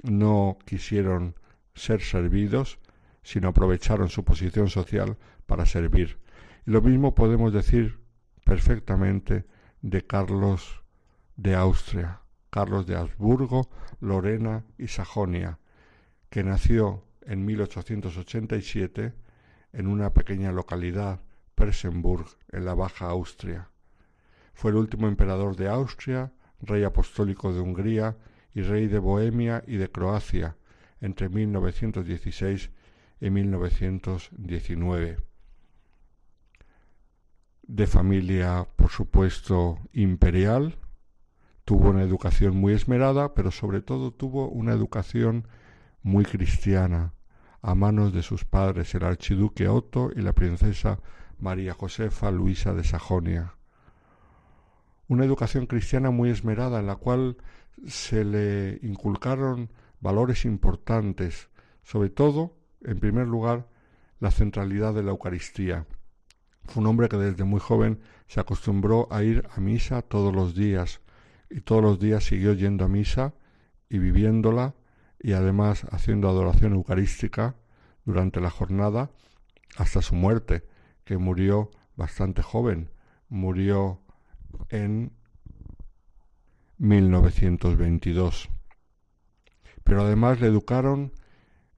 No quisieron ser servidos, sino aprovecharon su posición social para servir. Y lo mismo podemos decir perfectamente de Carlos de Austria, Carlos de Habsburgo, Lorena y Sajonia, que nació en 1887 en una pequeña localidad, Persenburg, en la Baja Austria. Fue el último emperador de Austria, rey apostólico de Hungría y rey de Bohemia y de Croacia entre 1916 y 1919. De familia, por supuesto, imperial, tuvo una educación muy esmerada, pero sobre todo tuvo una educación muy cristiana, a manos de sus padres, el archiduque Otto y la princesa María Josefa Luisa de Sajonia. Una educación cristiana muy esmerada en la cual se le inculcaron valores importantes, sobre todo, en primer lugar, la centralidad de la Eucaristía. Fue un hombre que desde muy joven se acostumbró a ir a misa todos los días y todos los días siguió yendo a misa y viviéndola y además haciendo adoración eucarística durante la jornada hasta su muerte, que murió bastante joven, murió en 1922. Pero además le educaron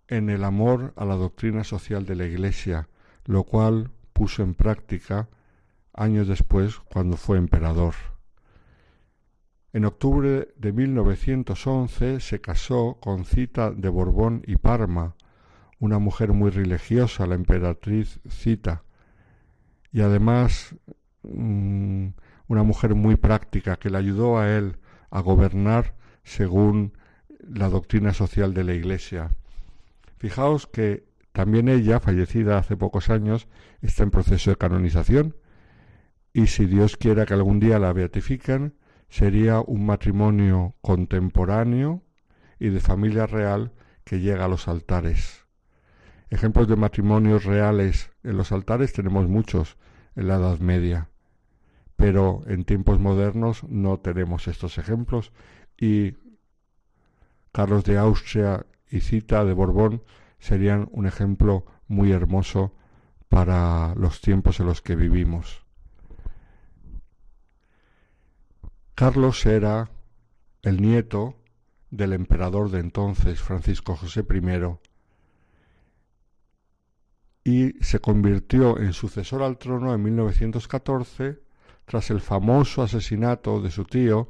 en el amor a la doctrina social de la Iglesia, lo cual puso en práctica años después cuando fue emperador. En octubre de 1911 se casó con Cita de Borbón y Parma, una mujer muy religiosa, la emperatriz Cita, y además mm, una mujer muy práctica que le ayudó a él a gobernar según la doctrina social de la Iglesia. Fijaos que también ella, fallecida hace pocos años, está en proceso de canonización y si Dios quiera que algún día la beatifiquen, sería un matrimonio contemporáneo y de familia real que llega a los altares. Ejemplos de matrimonios reales en los altares tenemos muchos en la Edad Media, pero en tiempos modernos no tenemos estos ejemplos y Carlos de Austria y Cita de Borbón serían un ejemplo muy hermoso para los tiempos en los que vivimos. Carlos era el nieto del emperador de entonces, Francisco José I, y se convirtió en sucesor al trono en 1914 tras el famoso asesinato de su tío,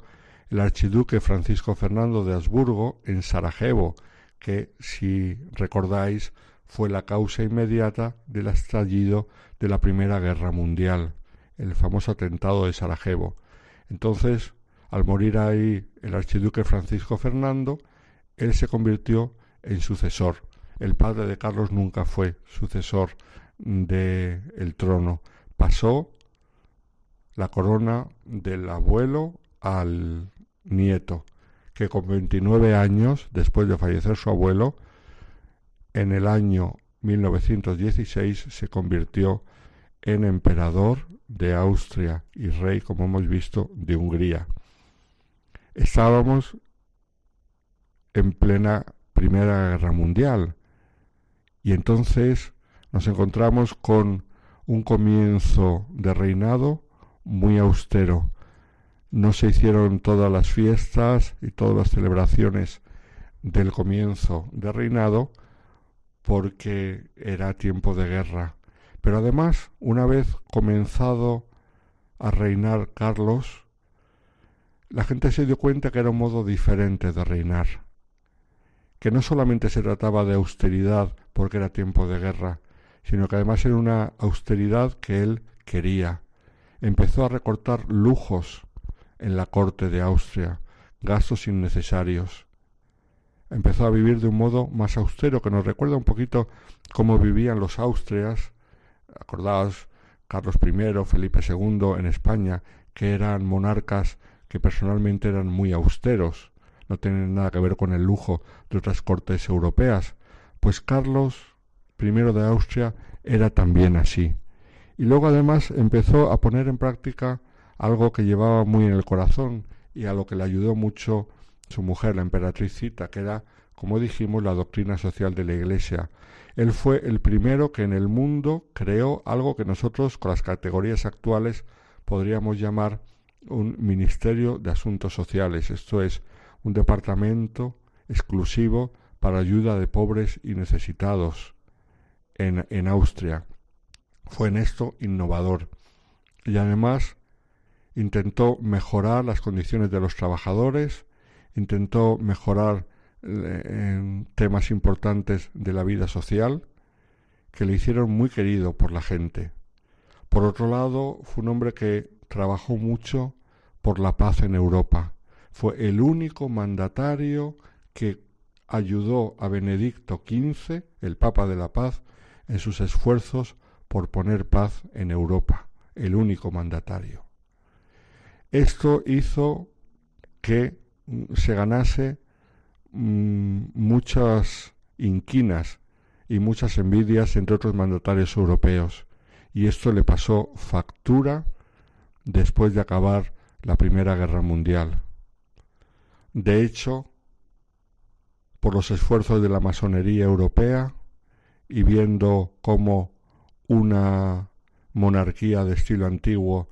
el archiduque Francisco Fernando de Habsburgo, en Sarajevo, que, si recordáis, fue la causa inmediata del estallido de la Primera Guerra Mundial, el famoso atentado de Sarajevo. Entonces, al morir ahí el archiduque Francisco Fernando, él se convirtió en sucesor. El padre de Carlos nunca fue sucesor del trono. Pasó la corona del abuelo al nieto, que con 29 años, después de fallecer su abuelo, en el año 1916 se convirtió en emperador de Austria y rey, como hemos visto, de Hungría. Estábamos en plena Primera Guerra Mundial y entonces nos encontramos con un comienzo de reinado muy austero. No se hicieron todas las fiestas y todas las celebraciones del comienzo de reinado porque era tiempo de guerra. Pero además, una vez comenzado a reinar Carlos, la gente se dio cuenta que era un modo diferente de reinar, que no solamente se trataba de austeridad porque era tiempo de guerra, sino que además era una austeridad que él quería, empezó a recortar lujos en la corte de Austria, gastos innecesarios. Empezó a vivir de un modo más austero que nos recuerda un poquito cómo vivían los Austrias, acordaos Carlos I, Felipe II en España, que eran monarcas que personalmente eran muy austeros, no tienen nada que ver con el lujo de otras cortes europeas, pues Carlos I de Austria era también así. Y luego además empezó a poner en práctica algo que llevaba muy en el corazón y a lo que le ayudó mucho su mujer, la emperatriz Cita, que era, como dijimos, la doctrina social de la Iglesia. Él fue el primero que en el mundo creó algo que nosotros, con las categorías actuales, podríamos llamar un Ministerio de Asuntos Sociales, esto es, un departamento exclusivo para ayuda de pobres y necesitados en, en Austria fue en esto innovador y además intentó mejorar las condiciones de los trabajadores, intentó mejorar eh, temas importantes de la vida social que le hicieron muy querido por la gente. Por otro lado, fue un hombre que trabajó mucho por la paz en Europa. Fue el único mandatario que ayudó a Benedicto XV, el Papa de la Paz, en sus esfuerzos por poner paz en Europa, el único mandatario. Esto hizo que se ganase mm, muchas inquinas y muchas envidias entre otros mandatarios europeos, y esto le pasó factura después de acabar la Primera Guerra Mundial. De hecho, por los esfuerzos de la masonería europea y viendo cómo una monarquía de estilo antiguo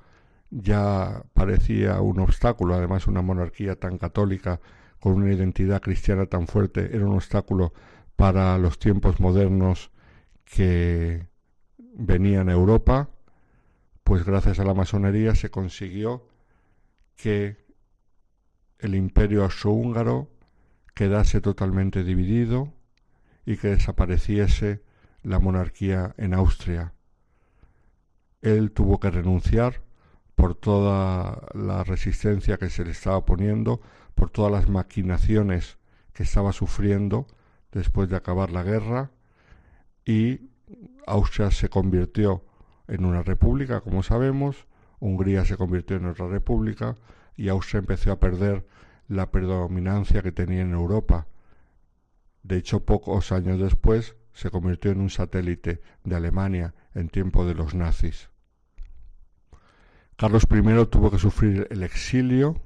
ya parecía un obstáculo, además una monarquía tan católica con una identidad cristiana tan fuerte era un obstáculo para los tiempos modernos que venían a Europa, pues gracias a la masonería se consiguió que el imperio austrohúngaro quedase totalmente dividido y que desapareciese la monarquía en Austria. Él tuvo que renunciar por toda la resistencia que se le estaba poniendo, por todas las maquinaciones que estaba sufriendo después de acabar la guerra y Austria se convirtió en una república, como sabemos, Hungría se convirtió en otra república y Austria empezó a perder la predominancia que tenía en Europa. De hecho, pocos años después se convirtió en un satélite de Alemania en tiempo de los nazis. Carlos I tuvo que sufrir el exilio,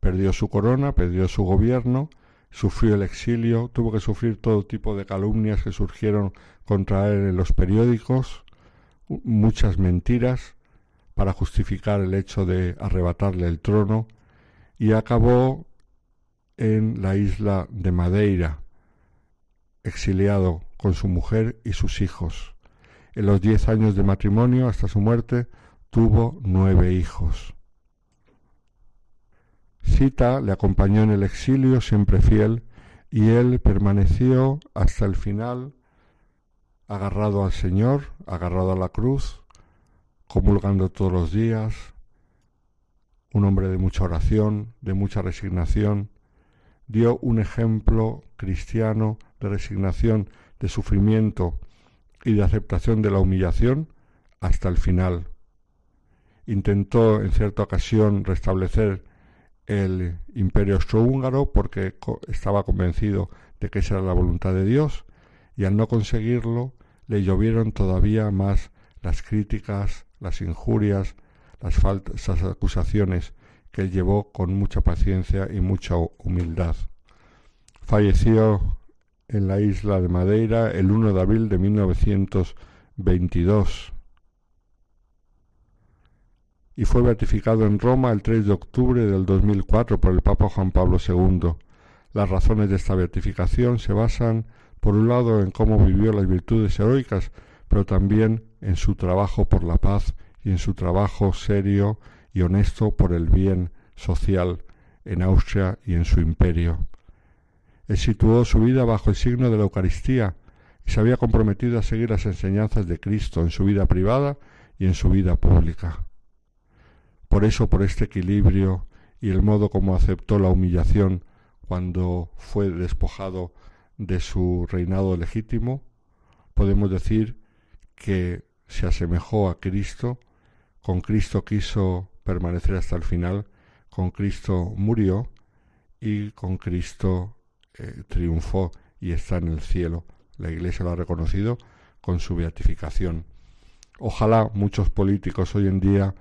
perdió su corona, perdió su gobierno, sufrió el exilio, tuvo que sufrir todo tipo de calumnias que surgieron contra él en los periódicos, muchas mentiras, para justificar el hecho de arrebatarle el trono y acabó en la isla de Madeira, exiliado con su mujer y sus hijos. En los diez años de matrimonio hasta su muerte tuvo nueve hijos. Cita le acompañó en el exilio siempre fiel y él permaneció hasta el final agarrado al Señor, agarrado a la cruz, comulgando todos los días, un hombre de mucha oración, de mucha resignación, dio un ejemplo cristiano de resignación, de sufrimiento y de aceptación de la humillación hasta el final. Intentó en cierta ocasión restablecer el imperio austrohúngaro porque estaba convencido de que esa era la voluntad de Dios y al no conseguirlo le llovieron todavía más las críticas, las injurias, las falsas acusaciones que él llevó con mucha paciencia y mucha humildad. Falleció en la isla de Madeira el 1 de abril de 1922 y fue beatificado en Roma el 3 de octubre del 2004 por el Papa Juan Pablo II. Las razones de esta beatificación se basan, por un lado, en cómo vivió las virtudes heroicas, pero también en su trabajo por la paz y en su trabajo serio y honesto por el bien social en Austria y en su imperio. Él situó su vida bajo el signo de la Eucaristía y se había comprometido a seguir las enseñanzas de Cristo en su vida privada y en su vida pública. Por eso, por este equilibrio y el modo como aceptó la humillación cuando fue despojado de su reinado legítimo, podemos decir que se asemejó a Cristo con Cristo quiso permanecer hasta el final, con Cristo murió y con Cristo eh, triunfó y está en el cielo. La Iglesia lo ha reconocido con su beatificación. Ojalá muchos políticos hoy en día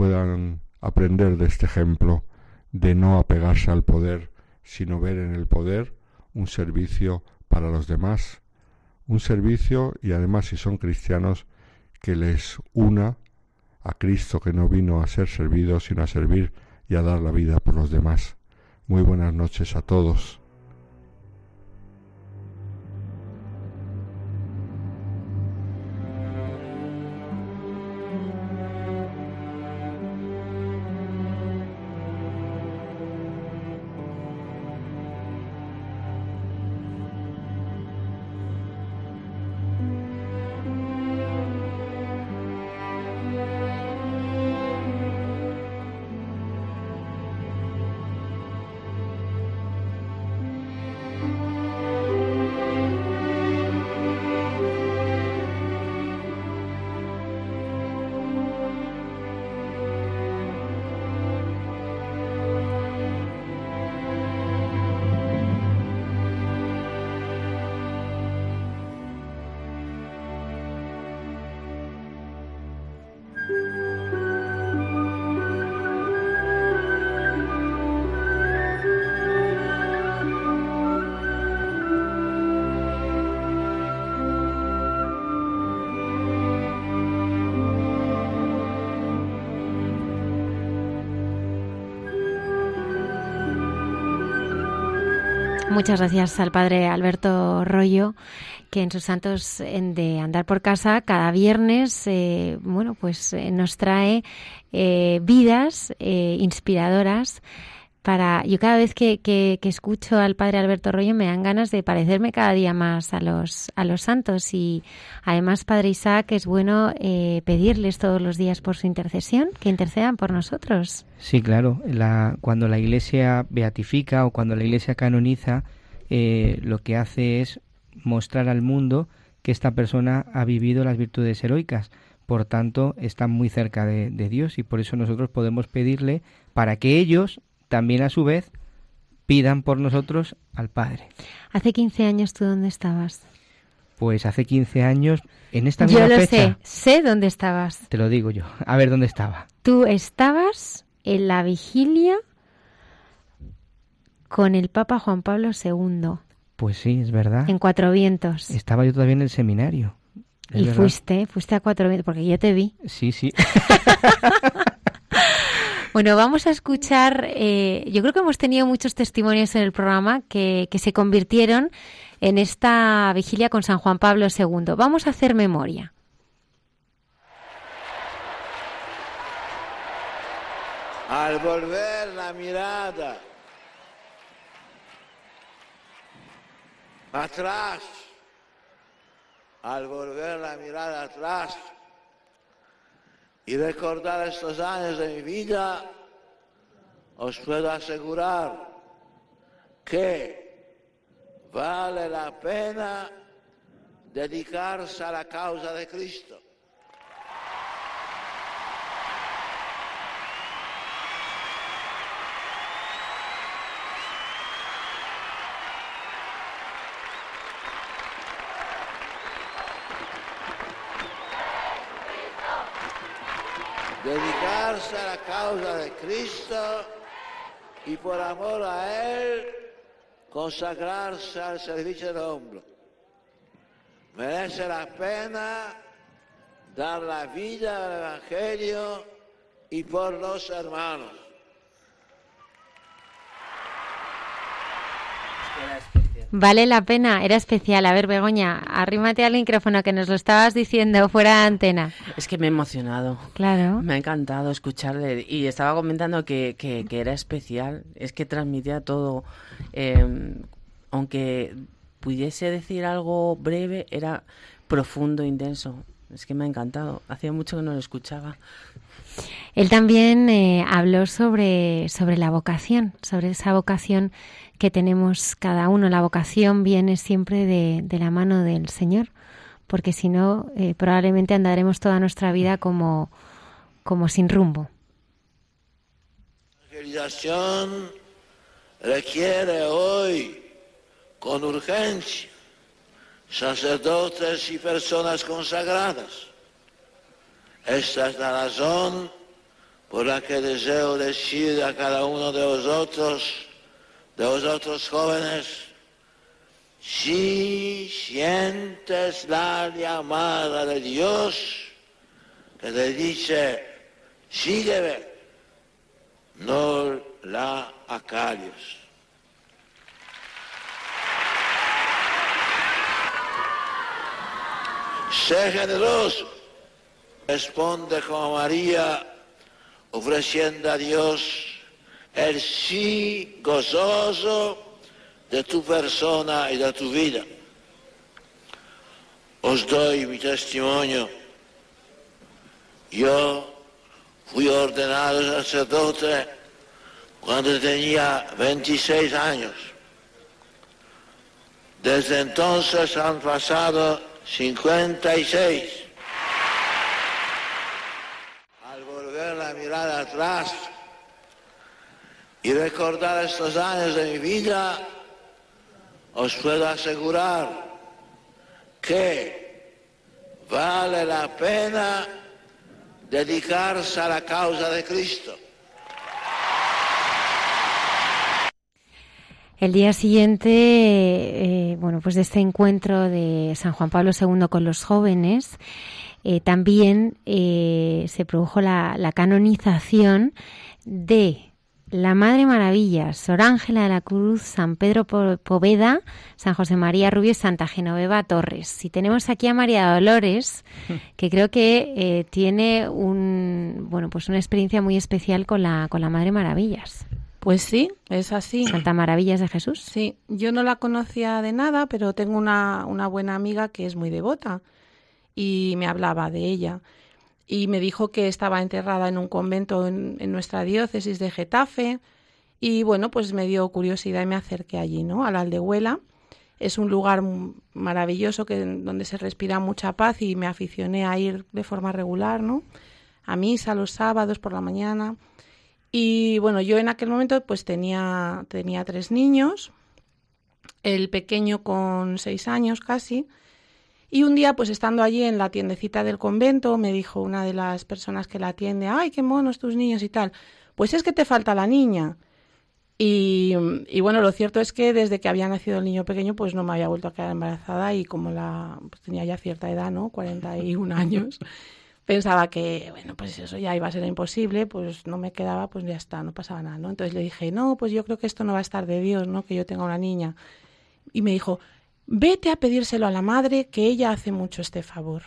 puedan aprender de este ejemplo de no apegarse al poder, sino ver en el poder un servicio para los demás, un servicio y además si son cristianos que les una a Cristo que no vino a ser servido, sino a servir y a dar la vida por los demás. Muy buenas noches a todos. Muchas gracias al padre Alberto Rollo, que en sus santos de andar por casa cada viernes, eh, bueno, pues eh, nos trae eh, vidas inspiradoras para yo cada vez que, que, escucho al padre Alberto Rollo me dan ganas de parecerme cada día más a los a los santos. Y además padre Isaac es bueno eh, pedirles todos los días por su intercesión que intercedan por nosotros. Sí claro la, cuando la Iglesia beatifica o cuando la Iglesia canoniza eh, lo que hace es mostrar al mundo que esta persona ha vivido las virtudes heroicas. Por tanto está muy cerca de Dios y por eso nosotros podemos pedirle para que ellos también a su vez pidan por nosotros al Padre. Hace 15 años tú dónde estabas? Pues hace 15 años en esta misma Yo lo sé, sé dónde estabas. Te lo digo yo. A ver dónde estaba. Tú estabas en la vigilia con el Papa Juan Pablo II. Pues sí, es verdad. En Cuatro Vientos. Estaba yo todavía en el seminario. y fuiste, fuiste a Cuatro Vientos, porque yo te vi. Sí, sí. Bueno, vamos a escuchar, eh, yo creo que hemos tenido muchos testimonios en el programa que, que se convirtieron en esta vigilia con San Juan Pablo II. Vamos a hacer memoria. Al volver la mirada atrás, al volver la mirada atrás, y recordar estos años de mi vida, os puedo asegurar que vale la pena dedicarse a la causa de Cristo. Dedicarse a la causa de Cristo y por amor a Él consagrarse al servicio del hombre. Merece la pena dar la vida al Evangelio y por los hermanos. Vale la pena, era especial. A ver, Begoña, arrímate al micrófono que nos lo estabas diciendo fuera de antena. Es que me he emocionado. Claro. Me ha encantado escucharle y estaba comentando que, que, era especial. Es que transmitía todo. Eh, aunque pudiese decir algo breve, era profundo, intenso. Es que me ha encantado. Hacía mucho que no lo escuchaba. Él también eh, habló sobre, sobre la vocación, sobre esa vocación que tenemos cada uno. La vocación viene siempre de, de la mano del Señor, porque si no, eh, probablemente andaremos toda nuestra vida como, como sin rumbo. La evangelización requiere hoy, con urgencia, sacerdotes y personas consagradas. Esta es la razón por la que deseo decir a cada uno de vosotros, de vosotros jóvenes, si sientes la llamada de Dios que te dice, sígueme, no la acalles. Sé generoso, responde como María, ofreciendo a Dios el sí gozoso de tu persona y de tu vida. Os doy mi testimonio. Yo fui ordenado sacerdote cuando tenía 26 años. Desde entonces han pasado 56. Al volver la mirada atrás, y recordar estos años de mi vida, os puedo asegurar que vale la pena dedicarse a la causa de Cristo. El día siguiente, eh, bueno, pues de este encuentro de San Juan Pablo II con los jóvenes, eh, también eh, se produjo la, la canonización de la Madre Maravilla, Sor Ángela de la Cruz, San Pedro Poveda, San José María Rubio y Santa Genoveva Torres. Y tenemos aquí a María Dolores, que creo que eh, tiene un, bueno, pues una experiencia muy especial con la, con la Madre Maravillas. Pues sí, es así. Santa Maravillas de Jesús. Sí, yo no la conocía de nada, pero tengo una, una buena amiga que es muy devota y me hablaba de ella y me dijo que estaba enterrada en un convento en, nuestra diócesis de Getafe y bueno, pues me dio curiosidad y me acerqué allí, ¿no? A la Aldehuela. Es un lugar maravilloso que, donde se respira mucha paz y me aficioné a ir de forma regular, ¿no? A misa los sábados por la mañana. Y bueno, yo en aquel momento pues tenía, tenía tres niños, el pequeño con seis años casi, y un día, pues estando allí en la tiendecita del convento, me dijo una de las personas que la atiende, ay, qué monos tus niños y tal. Pues es que te falta la niña. Y, bueno, lo cierto es que desde que había nacido el niño pequeño, pues no me había vuelto a quedar embarazada y como la pues tenía ya cierta edad, ¿no? 41 años, pensaba que, bueno, pues eso ya iba a ser imposible, pues no me quedaba, pues ya está, no pasaba nada, ¿no? Entonces le dije, no, pues yo creo que esto no va a estar de Dios, ¿no? Que yo tenga una niña. Y me dijo, vete a pedírselo a la madre, que ella hace mucho este favor.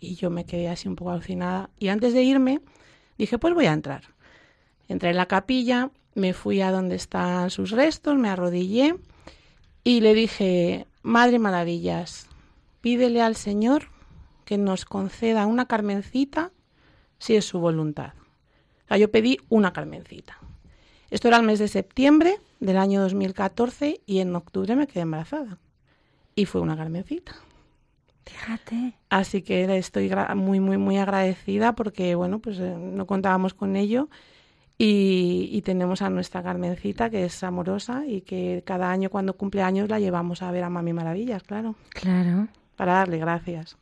Y yo me quedé así un poco alucinada. Y antes de irme, dije, pues voy a entrar. Entré en la capilla, me fui a donde están sus restos, me arrodillé y le dije, Madre Maravillas, pídele al Señor que nos conceda una carmencita si es su voluntad. Yo pedí una carmencita. Esto era el mes de septiembre del año 2014 y en octubre me quedé embarazada y fue una Carmencita. Fíjate. Así que estoy muy, muy, muy agradecida porque, bueno, pues eh, no contábamos con ello y, tenemos a nuestra Carmencita que es amorosa y que cada año cuando cumple años la llevamos a ver a Mami Maravillas, claro. Claro. Para darle gracias.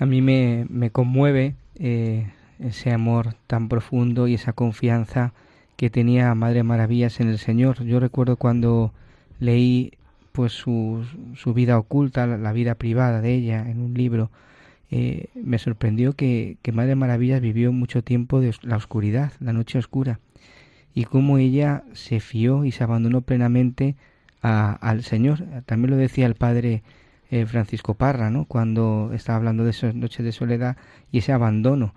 A mí me, me conmueve eh, ese amor tan profundo y esa confianza que tenía Madre Maravillas en el Señor. Yo recuerdo cuando leí pues su, su vida oculta, la, vida privada de ella en un libro, eh, me sorprendió que, que, Madre Maravillas vivió mucho tiempo de la oscuridad, la noche oscura, y cómo ella se fió y se abandonó plenamente al Señor. También lo decía el padre eh, Francisco Parra, ¿no? cuando estaba hablando de esas noches de soledad y ese abandono.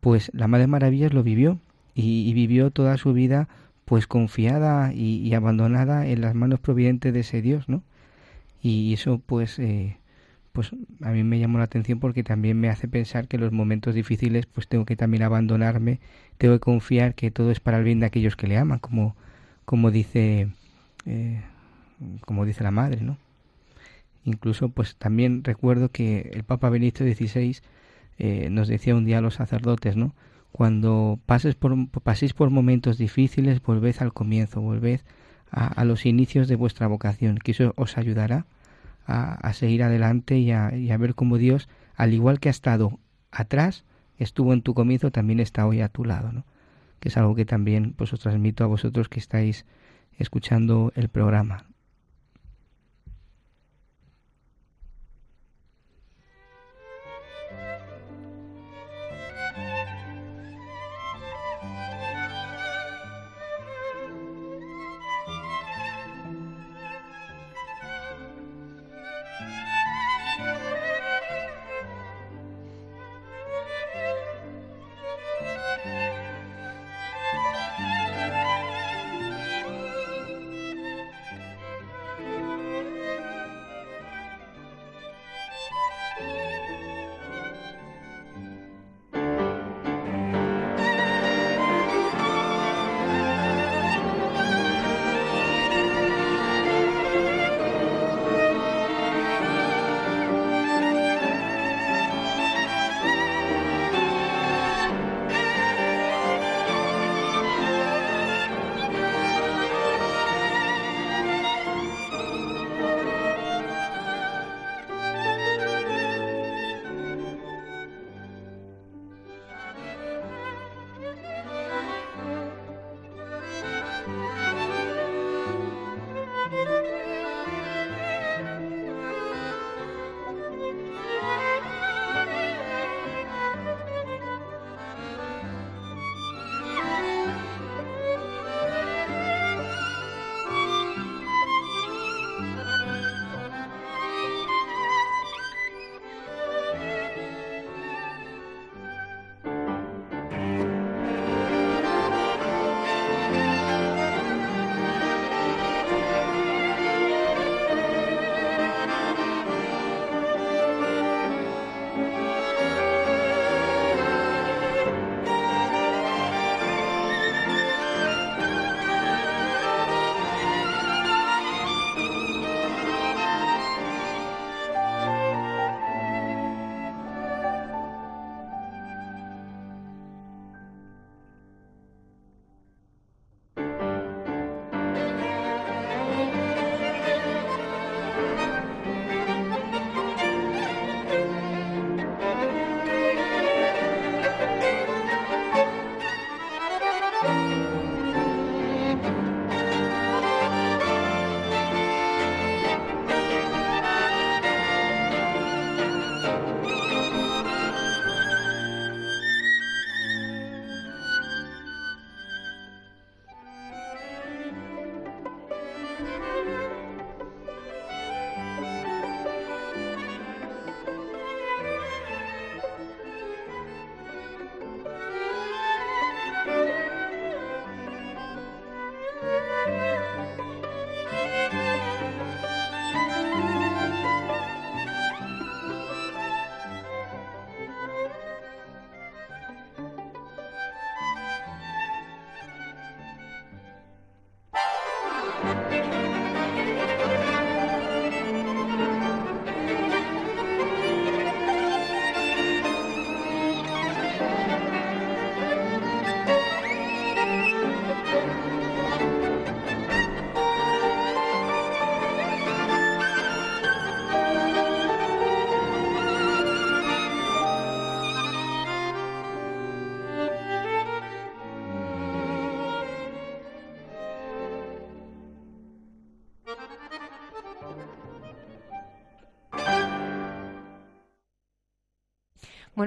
Pues la Madre Maravillas lo vivió y vivió toda su vida pues confiada y, abandonada en las manos providentes de ese Dios, ¿no? Y eso pues eh, pues a mí me llamó la atención porque también me hace pensar que en los momentos difíciles pues tengo que también abandonarme, tengo que confiar que todo es para el bien de aquellos que le aman, como como dice eh, como dice la madre, ¿no? Incluso pues también recuerdo que el Papa Benito XVI eh, nos decía un día a los sacerdotes, ¿no? Cuando pases por, paséis por momentos difíciles, volved al comienzo, volved a, los inicios de vuestra vocación, que eso os ayudará a, seguir adelante y a, ver cómo Dios, al igual que ha estado atrás, estuvo en tu comienzo, también está hoy a tu lado, ¿no? que es algo que también pues os transmito a vosotros que estáis escuchando el programa.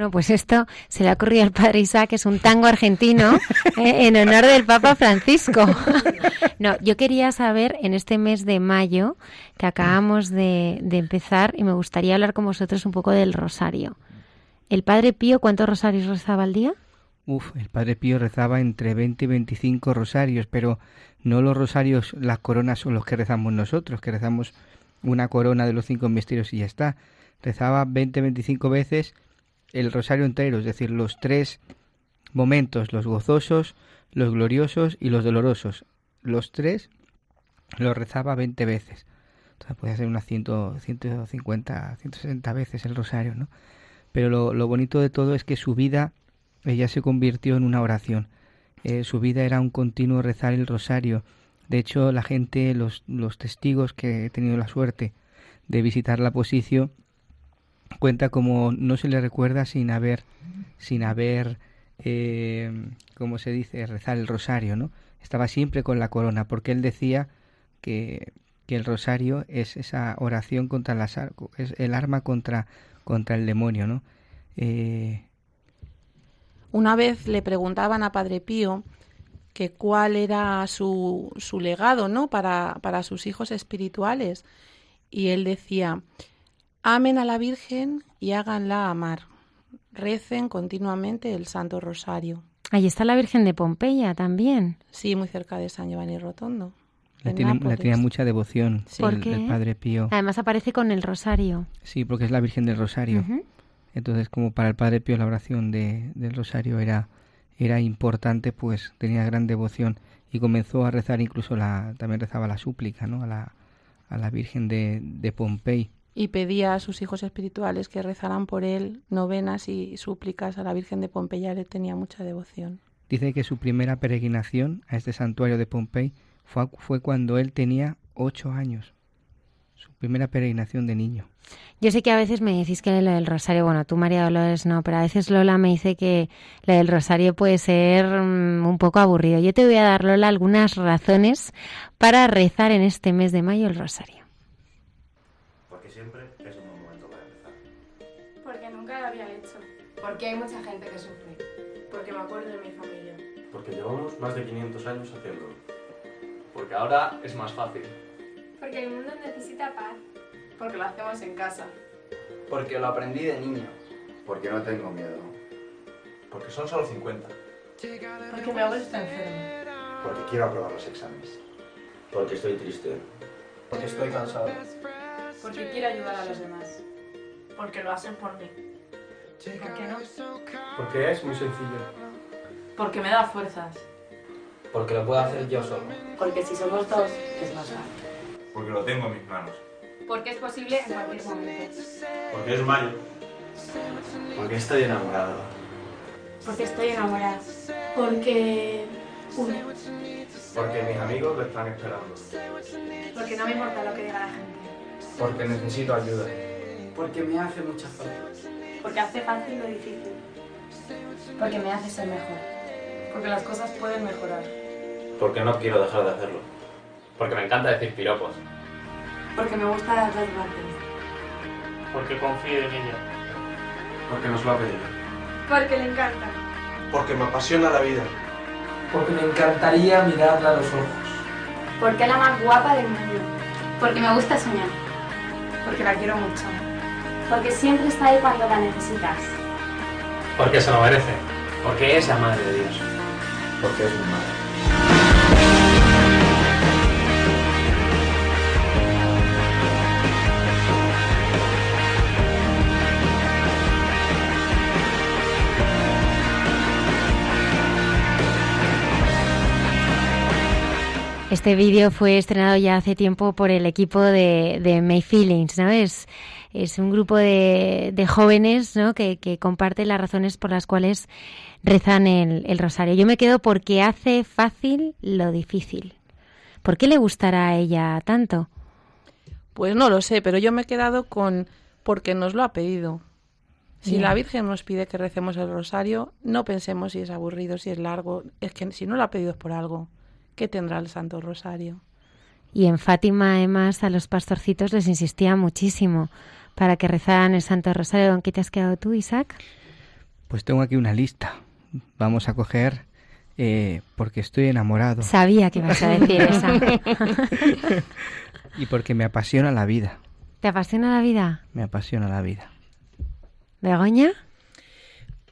Bueno, pues esto se le ha ocurrido al padre Isaac, es un tango argentino eh, en honor del Papa Francisco. no, yo quería saber en este mes de mayo que acabamos de, de empezar y me gustaría hablar con vosotros un poco del rosario. ¿El padre Pío cuántos rosarios rezaba al día? Uf, el padre Pío rezaba entre 20 y 25 rosarios, pero no los rosarios, las coronas son los que rezamos nosotros, que rezamos una corona de los cinco misterios y ya está. Rezaba 20, 25 veces el rosario entero, es decir, los tres momentos, los gozosos, los gloriosos y los dolorosos. Los tres los rezaba 20 veces. Entonces podía ser unas 100, 150, 160 veces el rosario, ¿no? Pero lo, lo, bonito de todo es que su vida, ella se convirtió en una oración. Eh, su vida era un continuo rezar el rosario. De hecho, la gente, los, los testigos que he tenido la suerte de visitar la posición, cuenta como no se le recuerda sin haber, sin haber, eh, como se dice, rezar el rosario, ¿no? Estaba siempre con la corona, porque él decía que, que el rosario es esa oración contra las, es el arma contra, contra el demonio, ¿no? Eh... Una vez le preguntaban a Padre Pío que cuál era su, su legado, ¿no? Para, para sus hijos espirituales. Y él decía, Amen a la Virgen y háganla amar. Recen continuamente el Santo Rosario. Ahí está la Virgen de Pompeya también. Sí, muy cerca de San Giovanni Rotondo. La tiene, la tiene, mucha devoción sí. el, el, Padre Pío. Además aparece con el Rosario. Sí, porque es la Virgen del Rosario. Uh -huh. Entonces, como para el Padre Pío la oración de, del Rosario era, era importante, pues tenía gran devoción y comenzó a rezar incluso la, también rezaba la súplica, ¿no? A la, a la Virgen de, de Pompey y pedía a sus hijos espirituales que rezaran por él novenas y súplicas a la Virgen de Pompeya, le tenía mucha devoción. Dice que su primera peregrinación a este santuario de Pompey fue, fue cuando él tenía ocho años, su primera peregrinación de niño. Yo sé que a veces me decís que lo del rosario, bueno, tú María Dolores no, pero a veces Lola me dice que lo del rosario puede ser um, un poco aburrido. Yo te voy a dar, Lola, algunas razones para rezar en este mes de mayo el rosario. Porque hay mucha gente que sufre. Porque me acuerdo de mi familia. Porque llevamos más de 500 años haciéndolo. Porque ahora es más fácil. Porque el mundo necesita paz. Porque lo hacemos en casa. Porque lo aprendí de niño. Porque no tengo miedo. Porque son solo 50. Porque mi abuelo está enfermo. Porque quiero aprobar los exámenes. Porque estoy triste. Porque estoy cansado. Porque quiero ayudar a los demás. Porque lo hacen por mí. ¿Por qué no? Porque es muy sencillo. Porque me da fuerzas. Porque lo puedo hacer yo solo. Porque si somos dos, es más fácil. Porque lo tengo en mis manos. Porque es posible en cualquier momento. Porque es mayo. Porque estoy enamorado. Porque estoy enamorada. Porque... Uy. Porque mis amigos lo están esperando. Porque no me importa lo que diga la gente. Porque necesito ayuda. Porque me hace mucha falta. Porque hace fácil lo difícil. Porque me hace ser mejor. Porque las cosas pueden mejorar. Porque no quiero dejar de hacerlo. Porque me encanta decir piropos. Porque me gusta dar las gracias. Porque confío en ella. Porque nos lo ha pedido. Porque le encanta. Porque me apasiona la vida. Porque me encantaría mirarla a los ojos. Porque es la más guapa del mundo. Porque me gusta soñar. Porque la quiero mucho. Porque siempre está ahí cuando la necesitas. Porque se lo merece. Porque es la madre de Dios. Porque es mi madre. Este vídeo fue estrenado ya hace tiempo por el equipo de, de May Feelings, ¿no? Es, es un grupo de, de jóvenes ¿no? que, que comparten las razones por las cuales rezan el, el, rosario. Yo me quedo porque hace fácil lo difícil. ¿Por qué le gustará a ella tanto? Pues no lo sé, pero yo me he quedado con porque nos lo ha pedido. Si yeah. la Virgen nos pide que recemos el rosario, no pensemos si es aburrido, si es largo. Es que si no lo ha pedido es por algo. ¿Qué tendrá el Santo Rosario? Y en Fátima, además, a los pastorcitos les insistía muchísimo para que rezaran el Santo Rosario. ¿En qué te has quedado tú, Isaac? Pues tengo aquí una lista. Vamos a coger eh, porque estoy enamorado. Sabía que ibas a decir esa. y porque me apasiona la vida. ¿Te apasiona la vida? Me apasiona la vida. ¿Begoña?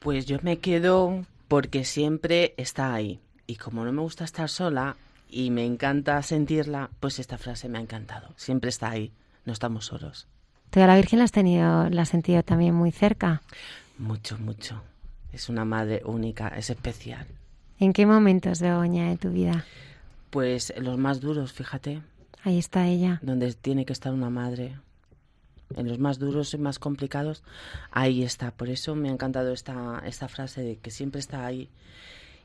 Pues yo me quedo porque siempre está ahí. Y como no me gusta estar sola y me encanta sentirla, pues esta frase me ha encantado. Siempre está ahí, no estamos solos. ¿Tú a la Virgen la has, tenido, la has sentido también muy cerca? Mucho, mucho. Es una madre única, es especial. ¿En qué momentos, Begoña, de tu vida? Pues en los más duros, fíjate. Ahí está ella. Donde tiene que estar una madre. En los más duros y más complicados, ahí está. Por eso me ha encantado esta, esta frase de que siempre está ahí.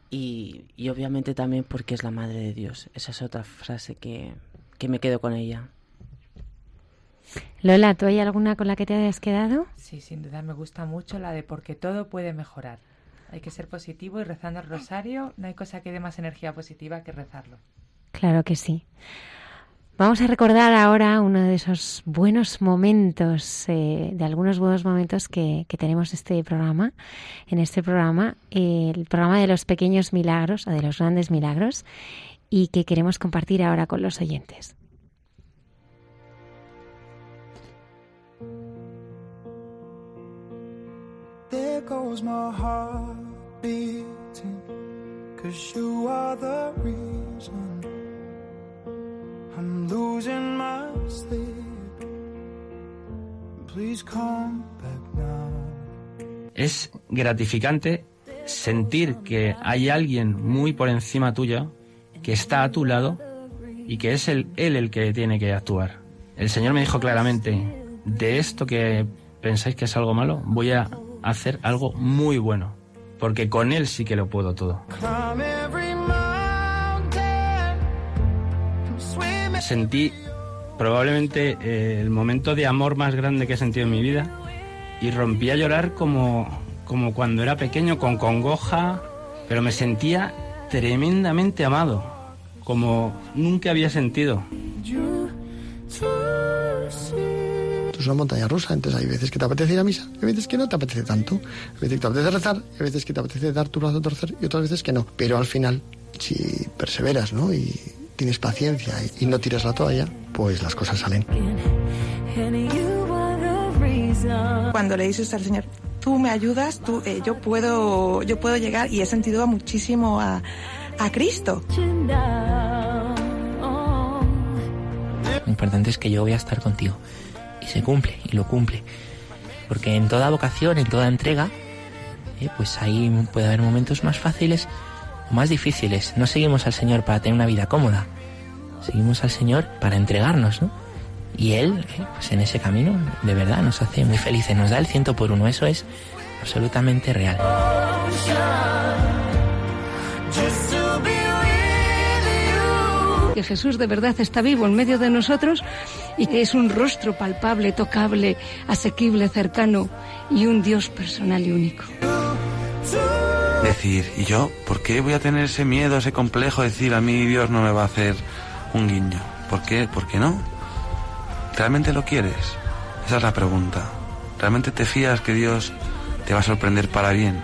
Y, y obviamente también porque es la madre de Dios. Esa es otra frase que, que me quedo con ella. Lola, ¿tú hay alguna con la que te hayas quedado? Sí, sin duda me gusta mucho la de porque todo puede mejorar. Hay que ser positivo y rezando el rosario no hay cosa que dé más energía positiva que rezarlo. Claro que sí. Vamos a recordar ahora uno de esos buenos momentos, eh, de algunos buenos momentos que, que, tenemos este programa, en este programa, eh, el programa de los pequeños milagros o de los grandes milagros, y que queremos compartir ahora con los oyentes. There goes my heart beating, cause you are the reason I'm losing my sleep. Please come back now. Es gratificante sentir que hay alguien muy por encima tuyo, que está a tu lado y que es el, él el que tiene que actuar. El Señor me dijo claramente, de esto que pensáis que es algo malo, voy a hacer algo muy bueno, porque con Él sí que lo puedo todo. Sentí probablemente eh, el momento de amor más grande que he sentido en mi vida y rompí a llorar como, como cuando era pequeño, con congoja, pero me sentía tremendamente amado, como nunca había sentido. Es una montaña rusa, entonces hay veces que te apetece ir a misa, hay veces que no te apetece tanto, hay veces que te apetece rezar, hay veces que te apetece dar tu brazo a torcer y otras veces que no. Pero al final, si perseveras, ¿no? Y tienes paciencia y, y no tiras la toalla, pues las cosas salen. Cuando le dices al Señor, tú me ayudas, tú, eh, yo puedo, yo puedo llegar y he sentido muchísimo a, a Cristo. Lo importante es que yo voy a estar contigo y se cumple y lo cumple, porque en toda vocación, en toda entrega, eh, pues ahí puede haber momentos más fáciles o más difíciles. No seguimos al Señor para tener una vida cómoda, seguimos al Señor para entregarnos, ¿no? Y Él, eh, pues en ese camino, de verdad, nos hace muy felices, nos da el ciento por uno, eso es absolutamente real. Que Jesús de verdad está vivo en medio de nosotros y que es un rostro palpable, tocable, asequible, cercano y un Dios personal y único. Decir, ¿y yo por qué voy a tener ese miedo, ese complejo de decir a mí Dios no me va a hacer un guiño? ¿Por qué? ¿Por qué no? ¿Realmente lo quieres? Esa es la pregunta. ¿Realmente te fías que Dios te va a sorprender para bien?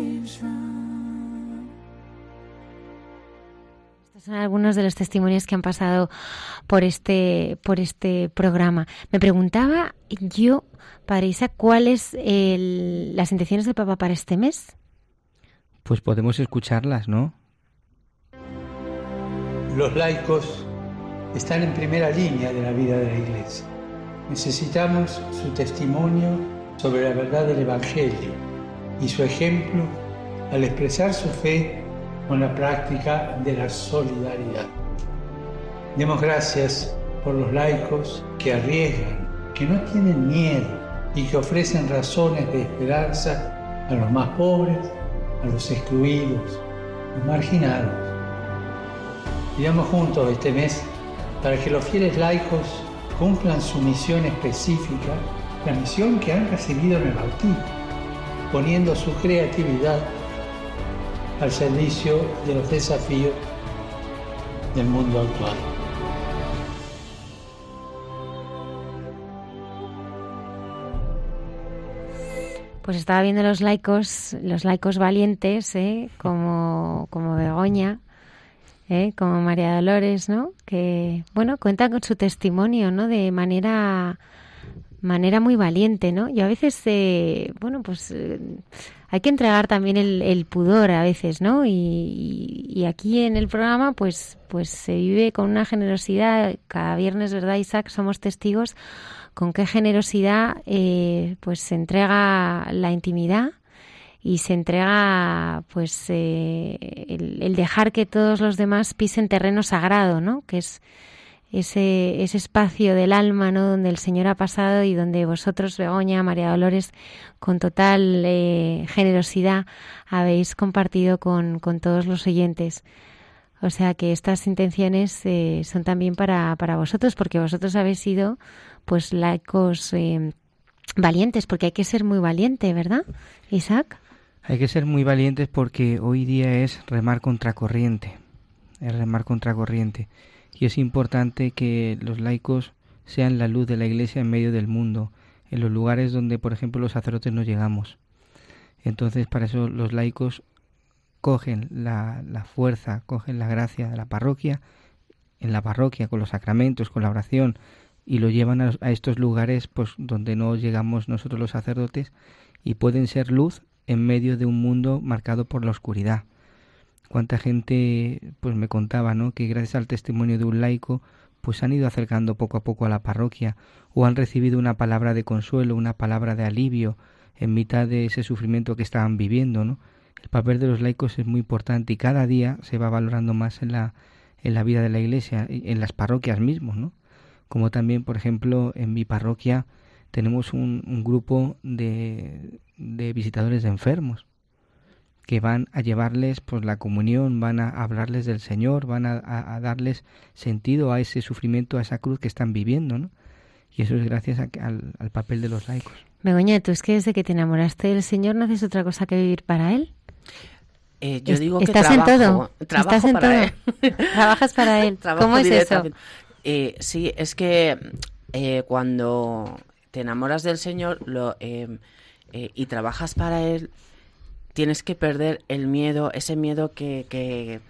Son algunos de los testimonios que han pasado por este, por este programa. Me preguntaba yo, Padre Isa, ¿cuáles las intenciones del Papa para este mes? Pues podemos escucharlas, ¿no? Los laicos están en primera línea de la vida de la Iglesia. Necesitamos su testimonio sobre la verdad del Evangelio y su ejemplo al expresar su fe con la práctica de la solidaridad. Demos gracias por los laicos que arriesgan, que no tienen miedo y que ofrecen razones de esperanza a los más pobres, a los excluidos, los marginados. Pidamos juntos este mes para que los fieles laicos cumplan su misión específica, la misión que han recibido en el bautismo, poniendo su creatividad al servicio de los desafíos del mundo actual. Pues estaba viendo los laicos, los laicos valientes, ¿eh? como, como Begoña, ¿eh? como María Dolores, ¿no? Que, bueno, cuentan con su testimonio, ¿no? De manera, manera muy valiente, ¿no? Y a veces, eh, bueno, pues eh, hay que entregar también el, el pudor a veces, ¿no? Y, y, aquí en el programa, pues, pues se vive con una generosidad. Cada viernes, ¿verdad, Isaac? Somos testigos con qué generosidad eh, pues se entrega la intimidad y se entrega pues eh, el, el, dejar que todos los demás pisen terreno sagrado, ¿no? Que es ese, ese espacio del alma, ¿no? Donde el Señor ha pasado y donde vosotros, Begoña, María Dolores, con total eh, generosidad habéis compartido con, con todos los oyentes. O sea que estas intenciones eh, son también para, para vosotros, porque vosotros habéis sido pues laicos eh, valientes, porque hay que ser muy valiente, ¿verdad, Isaac? Hay que ser muy valientes porque hoy día es remar contracorriente, es remar contracorriente. Y es importante que los laicos sean la luz de la Iglesia en medio del mundo, en los lugares donde, por ejemplo, los sacerdotes no llegamos. Entonces, para eso los laicos cogen la, la fuerza, cogen la gracia de la parroquia, en la parroquia, con los sacramentos, con la oración, y lo llevan a, a, estos lugares pues donde no llegamos nosotros los sacerdotes y pueden ser luz en medio de un mundo marcado por la oscuridad. Cuánta gente pues me contaba, ¿no? que gracias al testimonio de un laico pues han ido acercando poco a poco a la parroquia o han recibido una palabra de consuelo, una palabra de alivio en mitad de ese sufrimiento que estaban viviendo, ¿no? El papel de los laicos es muy importante y cada día se va valorando más en la en la vida de la iglesia, en las parroquias mismos, ¿no? como también, por ejemplo, en mi parroquia tenemos un, un grupo de, de, visitadores de enfermos que van a llevarles pues la comunión, van a hablarles del Señor, van a, a, a, darles sentido a ese sufrimiento, a esa cruz que están viviendo, ¿no? Y eso es gracias a, al, al, papel de los laicos. Begoña, tú es que desde que te enamoraste del Señor no haces otra cosa que vivir para Él. Eh, yo digo que ¿Estás trabajo, en todo? trabajo ¿Estás en para todo? Él. ¿Trabajas para Él? ¿Cómo es eso? Eh, sí, es que eh, cuando te enamoras del Señor lo, eh, y trabajas para Él, tienes que perder el miedo, ese miedo que, que,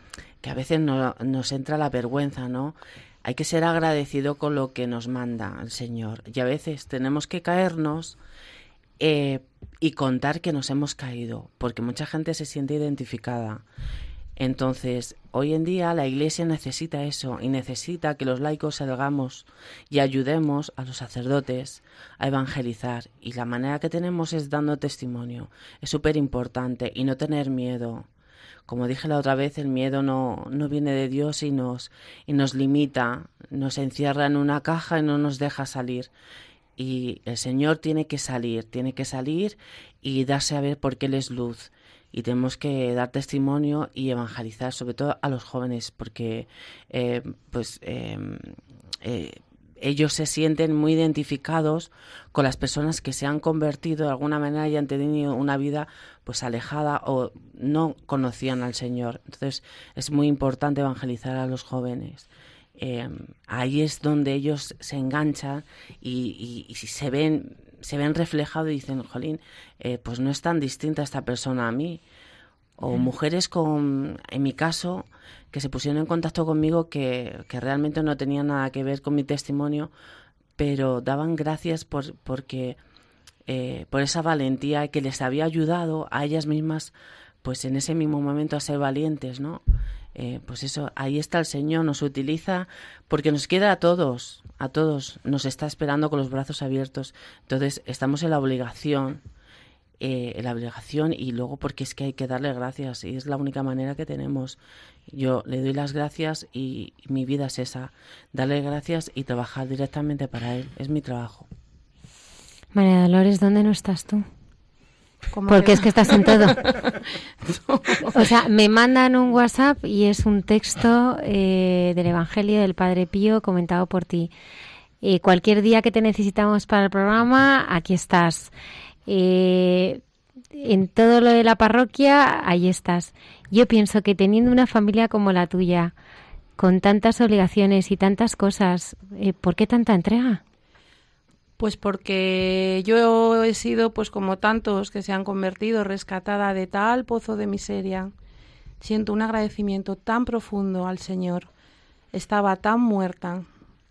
que a veces no, nos entra la vergüenza, ¿no? Hay que ser agradecido con lo que nos manda el Señor. Y a veces tenemos que caernos y contar que nos hemos caído, porque mucha gente se siente identificada. Entonces, hoy en día la Iglesia necesita eso y necesita que los laicos salgamos y ayudemos a los sacerdotes a evangelizar. Y la manera que tenemos es dando testimonio. Es súper importante y no tener miedo. Como dije la otra vez, el miedo no, no viene de Dios y nos, y nos limita, nos encierra en una caja y no nos deja salir. Y el Señor tiene que salir, tiene que salir y darse a ver porque Él es luz y tenemos que dar testimonio y evangelizar sobre todo a los jóvenes porque eh, pues eh, eh, ellos se sienten muy identificados con las personas que se han convertido de alguna manera y han tenido una vida pues alejada o no conocían al Señor. Entonces es muy importante evangelizar a los jóvenes. Eh, ahí es donde ellos se enganchan y, y si se ven se ven reflejados y dicen, jolín, eh, pues no es tan distinta esta persona a mí. O mujeres con, en mi caso, que se pusieron en contacto conmigo que, que realmente no tenían nada que ver con mi testimonio, pero daban gracias por, porque, eh, por esa valentía que les había ayudado a ellas mismas, pues en ese mismo momento a ser valientes, ¿no? Eh, pues eso, ahí está el Señor, nos utiliza porque nos queda a todos, a todos, nos está esperando con los brazos abiertos. Entonces, estamos en la obligación eh, la obligación y luego porque es que hay que darle gracias y es la única manera que tenemos. Yo le doy las gracias y, y mi vida es esa, darle gracias y trabajar directamente para él, es mi trabajo. María Dolores, ¿dónde no estás tú? ¿Cómo Porque que es que estás en todo. No. O sea, me mandan un WhatsApp y es un texto eh, del Evangelio del Padre Pío comentado por ti. Eh, cualquier día que te necesitamos para el programa, aquí estás. Eh, en todo lo de la parroquia, ahí estás. Yo pienso que teniendo una familia como la tuya, con tantas obligaciones y tantas cosas, ¿por qué tanta entrega? Pues porque yo he sido, pues como tantos que se han convertido, rescatada de tal pozo de miseria. Siento un agradecimiento tan profundo al Señor. Estaba tan muerta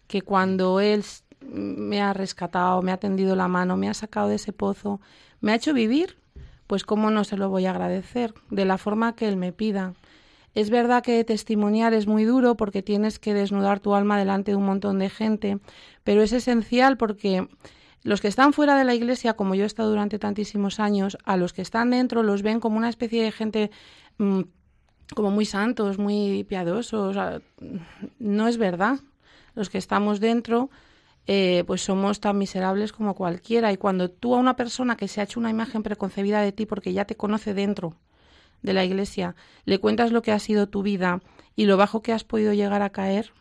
que cuando Él me ha rescatado, me ha tendido la mano, me ha sacado de ese pozo, me ha hecho vivir, pues cómo no se lo voy a agradecer, de la forma que Él me pida. Es verdad que testimoniar es muy duro porque tienes que desnudar tu alma delante de un montón de gente, pero es esencial porque los que están fuera de la iglesia, como yo he estado durante tantísimos años, a los que están dentro los ven como una especie de gente mm, como muy santos, muy piadosos. No es verdad. Los que estamos dentro, eh, pues somos tan miserables como cualquiera. Y cuando tú a una persona que se ha hecho una imagen preconcebida de ti porque ya te conoce dentro, de la iglesia, le cuentas lo que ha sido tu vida y lo bajo que has podido llegar a caer,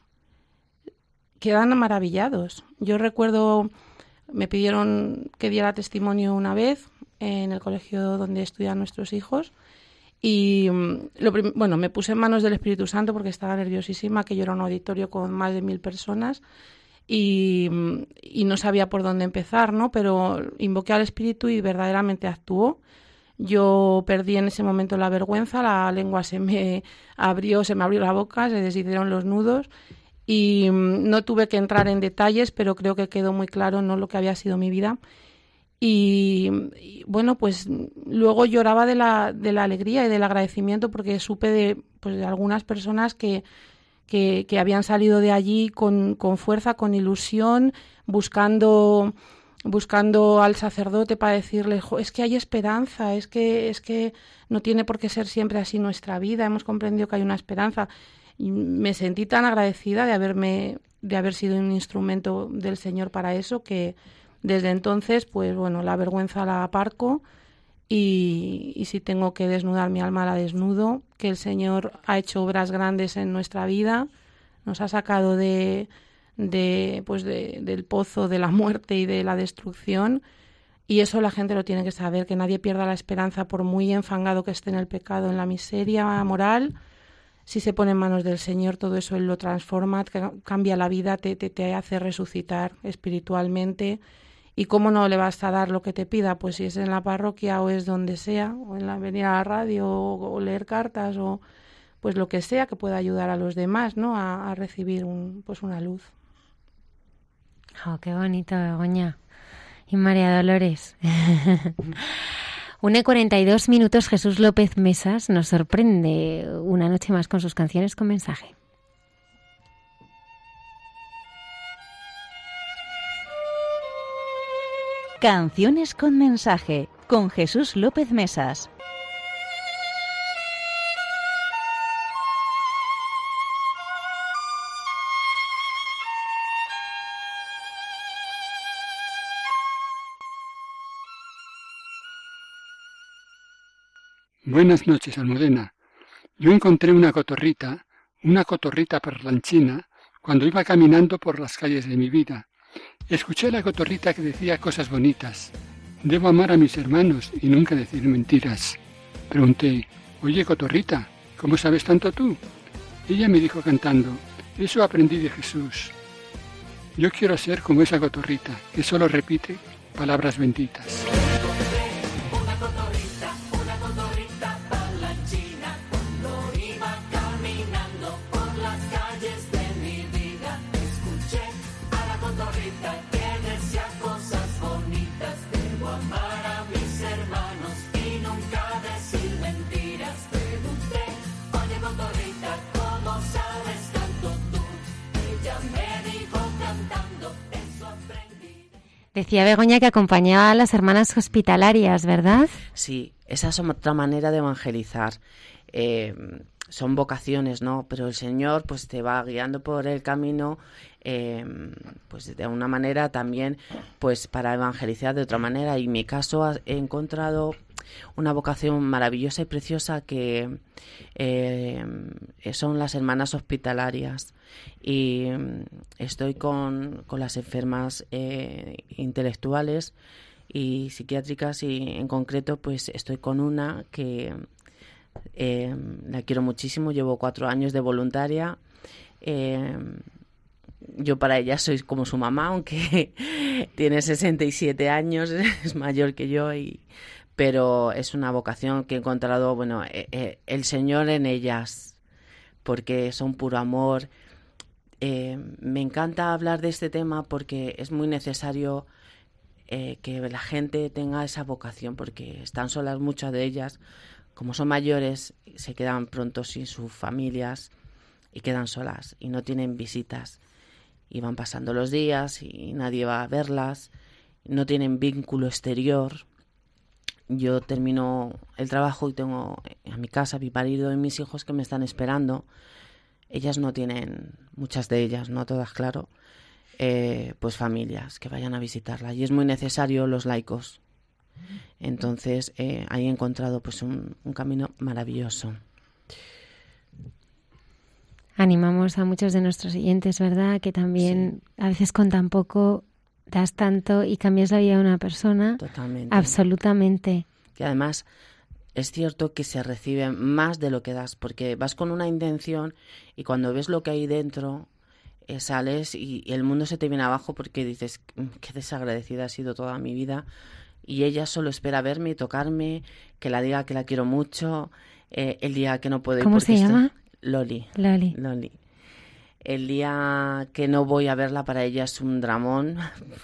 quedan maravillados. Yo recuerdo, me pidieron que diera testimonio una vez en el colegio donde estudian nuestros hijos y mm, bueno, me puse en manos del Espíritu Santo porque estaba nerviosísima, que yo era un auditorio con más de mil personas y, mm, y no sabía por dónde empezar, ¿no? Pero invoqué al Espíritu y verdaderamente actuó. Yo perdí en ese momento la vergüenza, la lengua se me abrió, se me abrió la boca, se deshicieron los nudos y mm, no tuve que entrar en detalles, pero creo que quedó muy claro no lo que había sido mi vida. Y, bueno, pues mm, luego lloraba de la, de la alegría y del agradecimiento porque supe de, pues, de algunas personas que, que, que habían salido de allí con, con fuerza, con ilusión, buscando buscando al sacerdote para decirle "Jo, es que hay esperanza es que es que no tiene por qué ser siempre así nuestra vida hemos comprendido que hay una esperanza y me sentí tan agradecida de haberme de haber sido un instrumento del Señor para eso que desde entonces pues bueno la vergüenza la aparco y, y si tengo que desnudar mi alma la desnudo. Que el Señor ha hecho obras grandes en nuestra vida nos ha sacado de de pues de, del pozo de la muerte y de la destrucción. Y eso la gente lo tiene que saber que nadie pierda la esperanza por muy enfangado que esté en el pecado en la miseria moral. Si se pone en manos del Señor todo eso él lo transforma ca- cambia la vida te, te, te hace resucitar espiritualmente. Y cómo no le vas a dar lo que te pida pues si es en la parroquia o es donde sea o en la venir a la radio o, o leer cartas o pues lo que sea que pueda ayudar a los demás no a, a recibir un, pues una luz Oh, qué bonito, Begoña. Y María Dolores. Une 42 minutos Jesús López Mesas nos sorprende una noche más con sus canciones con mensaje. Canciones con mensaje con Jesús López Mesas. Buenas noches, Almudena. Yo encontré una cotorrita, una cotorrita parlanchina, cuando iba caminando por las calles de mi vida. Escuché a la cotorrita que decía cosas bonitas. Debo amar a mis hermanos y nunca decir mentiras. Pregunté, oye, cotorrita, ¿cómo sabes tanto tú? Ella me dijo cantando, eso aprendí de Jesús. Yo quiero ser como esa cotorrita, que solo repite palabras benditas. Decía Begoña que acompañaba a las hermanas hospitalarias, ¿verdad? Sí, esa es otra manera de evangelizar. Eh, son vocaciones, ¿no? Pero el Señor pues te va guiando por el camino, eh, pues de una manera también, pues para evangelizar de otra manera. Y en mi caso he encontrado una vocación maravillosa y preciosa que eh, son las hermanas hospitalarias y mm, estoy con, con las enfermas eh, intelectuales y psiquiátricas y en concreto pues estoy con una que eh, la quiero muchísimo, llevo cuatro años de voluntaria. Yo para ella soy como su mamá, aunque tiene 67 años, es mayor que yo, y, pero es una vocación que he encontrado, bueno, eh, el Señor en ellas, porque son puro amor. me encanta hablar de este tema porque es muy necesario que la gente tenga esa vocación, porque están solas muchas de ellas, como son mayores, se quedan pronto sin sus familias y quedan solas y no tienen visitas. Y van pasando los días y nadie va a verlas, no tienen vínculo exterior. Yo termino el trabajo y tengo a mi casa, mi marido y mis hijos que me están esperando. Ellas no tienen, muchas de ellas, no todas, claro, eh, pues familias que vayan a visitarla. Y es muy necesario los laicos entonces, eh, ahí he encontrado pues un, camino maravilloso. Animamos a muchos de nuestros oyentes, ¿verdad? Que también a veces con tan poco das tanto y cambias la vida de una persona. Totalmente. Absolutamente. Que además es cierto que se recibe más de lo que das, porque vas con una intención y cuando ves lo que hay dentro, eh, sales y, y, el mundo se te viene abajo porque dices, mm, qué desagradecida ha sido toda mi vida y ella solo espera verme y tocarme, que la diga que la quiero mucho, eh, el día que no puedo ir ¿Cómo se llama? Loli. Loli. Loli. El día que no voy a verla para ella es un dramón.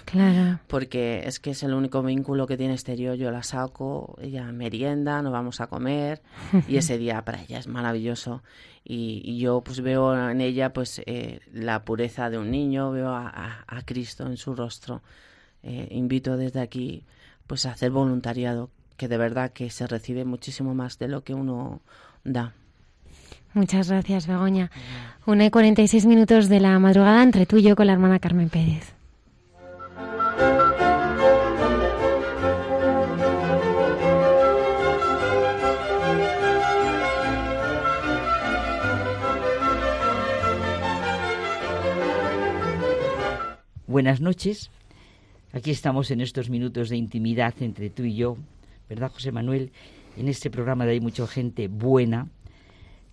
Claro. Porque es que es el único vínculo que tiene exterior. Yo la saco, ella merienda, nos vamos a comer y ese día para ella es maravilloso. Y, yo pues veo en ella pues eh, la pureza de un niño, veo a, a, Cristo en su rostro. Eh, invito desde aquí pues hacer voluntariado, que de verdad que se recibe muchísimo más de lo que uno da. Muchas gracias, Begoña. Una y 46 minutos de la madrugada entre tú y yo con la hermana Carmen Pérez. Buenas noches. Aquí estamos en estos minutos de intimidad entre tú y yo, ¿verdad, José Manuel? En este programa de hay mucha gente buena,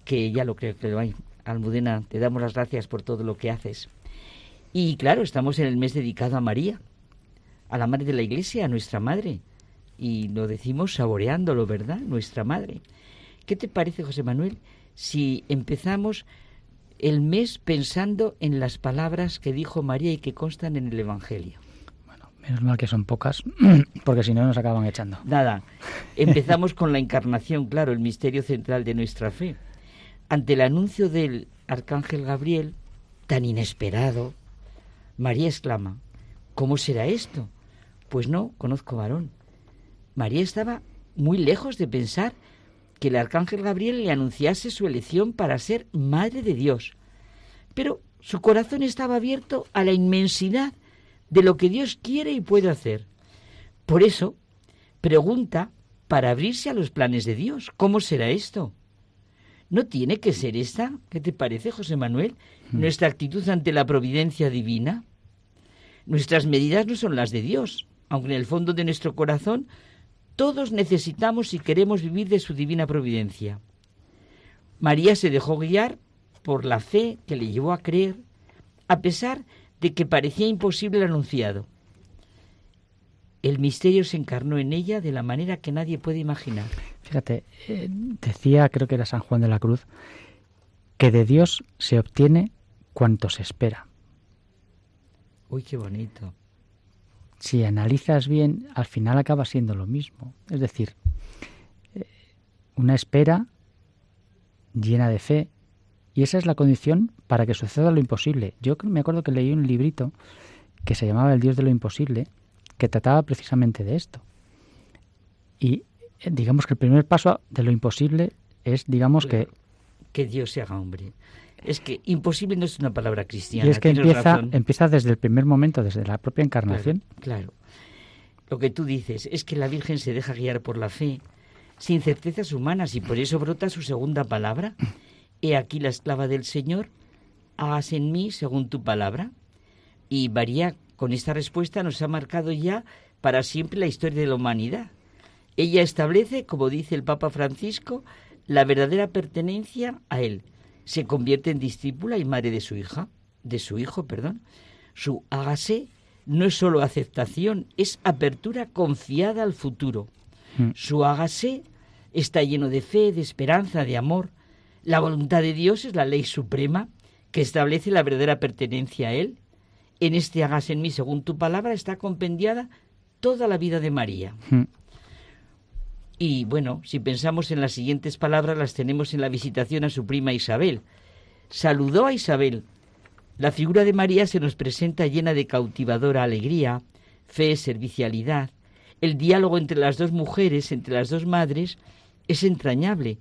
que ya lo creo que lo hay. Almudena, te damos las gracias por todo lo que haces. Y claro, estamos en el mes dedicado a María, a la Madre de la Iglesia, a nuestra Madre. Y lo decimos saboreándolo, ¿verdad? Nuestra Madre. ¿Qué te parece, José Manuel, si empezamos el mes pensando en las palabras que dijo María y que constan en el Evangelio? Menos mal que son pocas, porque si no nos acaban echando. Nada. Empezamos con la encarnación, claro, el misterio central de nuestra fe. Ante el anuncio del arcángel Gabriel, tan inesperado, María exclama, ¿cómo será esto? Pues no, conozco varón. María estaba muy lejos de pensar que el arcángel Gabriel le anunciase su elección para ser madre de Dios. Pero su corazón estaba abierto a la inmensidad de lo que Dios quiere y puede hacer. Por eso, pregunta para abrirse a los planes de Dios. ¿Cómo será esto? ¿No tiene que ser esta? ¿Qué te parece, José Manuel? Mm. Nuestra actitud ante la providencia divina. Nuestras medidas no son las de Dios, aunque en el fondo de nuestro corazón todos necesitamos y queremos vivir de su divina providencia. María se dejó guiar por la fe que le llevó a creer, a pesar de que parecía imposible el anunciado. El misterio se encarnó en ella de la manera que nadie puede imaginar. Fíjate, eh, decía, creo que era San Juan de la Cruz, que de Dios se obtiene cuanto se espera. Uy, qué bonito. Si analizas bien, al final acaba siendo lo mismo. Es decir, eh, una espera llena de fe, y esa es la condición para que suceda lo imposible. Yo me acuerdo que leí un librito que se llamaba El Dios de lo Imposible, que trataba precisamente de esto. Y eh, digamos que el primer paso de lo imposible es, digamos que... Que Dios se haga hombre. Es que imposible no es una palabra cristiana. Y es que empieza, razón. empieza desde el primer momento, desde la propia encarnación. Claro. Lo que tú dices es que la Virgen se deja guiar por la fe, sin certezas humanas, y por eso brota su segunda palabra. He aquí la esclava del Señor, hágase en mí según tu palabra. Y María, con esta respuesta, nos ha marcado ya para siempre la historia de la humanidad. Ella establece, como dice el Papa Francisco, la verdadera pertenencia a Él. Se convierte en discípula y madre de su hija, de su hijo, perdón. Su hágase no es solo aceptación, es apertura confiada al futuro. Mm. Su hágase está lleno de fe, de esperanza, de amor. La voluntad de Dios es la ley suprema que establece la verdadera pertenencia a Él. En este hágase en mí según tu palabra está compendiada toda la vida de María. Mm. Y bueno, si pensamos en las siguientes palabras, las tenemos en la visitación a su prima Isabel. Saludó a Isabel. La figura de María se nos presenta llena de cautivadora alegría, fe, servicialidad. El diálogo entre las dos mujeres, entre las dos madres, es entrañable.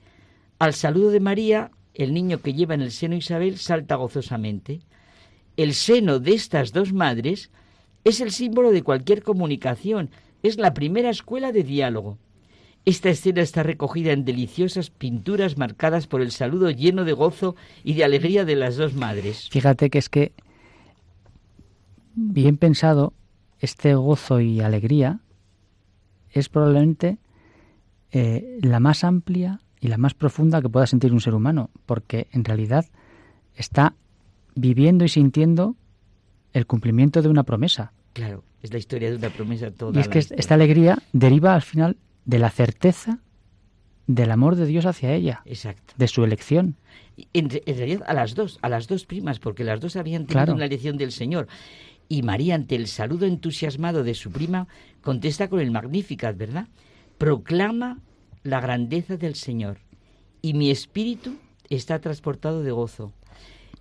Al saludo de María, el niño que lleva en el seno Isabel salta gozosamente. El seno de estas dos madres es el símbolo de cualquier comunicación, es la primera escuela de diálogo. Esta escena está recogida en deliciosas pinturas marcadas por el saludo lleno de gozo y de alegría de las dos madres. Fíjate que es que, bien pensado, este gozo y alegría es probablemente eh, la más amplia y la más profunda que pueda sentir un ser humano, porque en realidad está viviendo y sintiendo el cumplimiento de una promesa. Claro, es la historia de una promesa toda. Y es que historia. esta alegría deriva al final de la certeza del amor de Dios hacia ella, Exacto. de su elección. En realidad a las dos, a las dos primas, porque las dos habían tenido Claro. una elección del Señor. Y María, ante el saludo entusiasmado de su prima, contesta con el Magnificat, ¿verdad? Proclama la grandeza del Señor, y mi espíritu está transportado de gozo.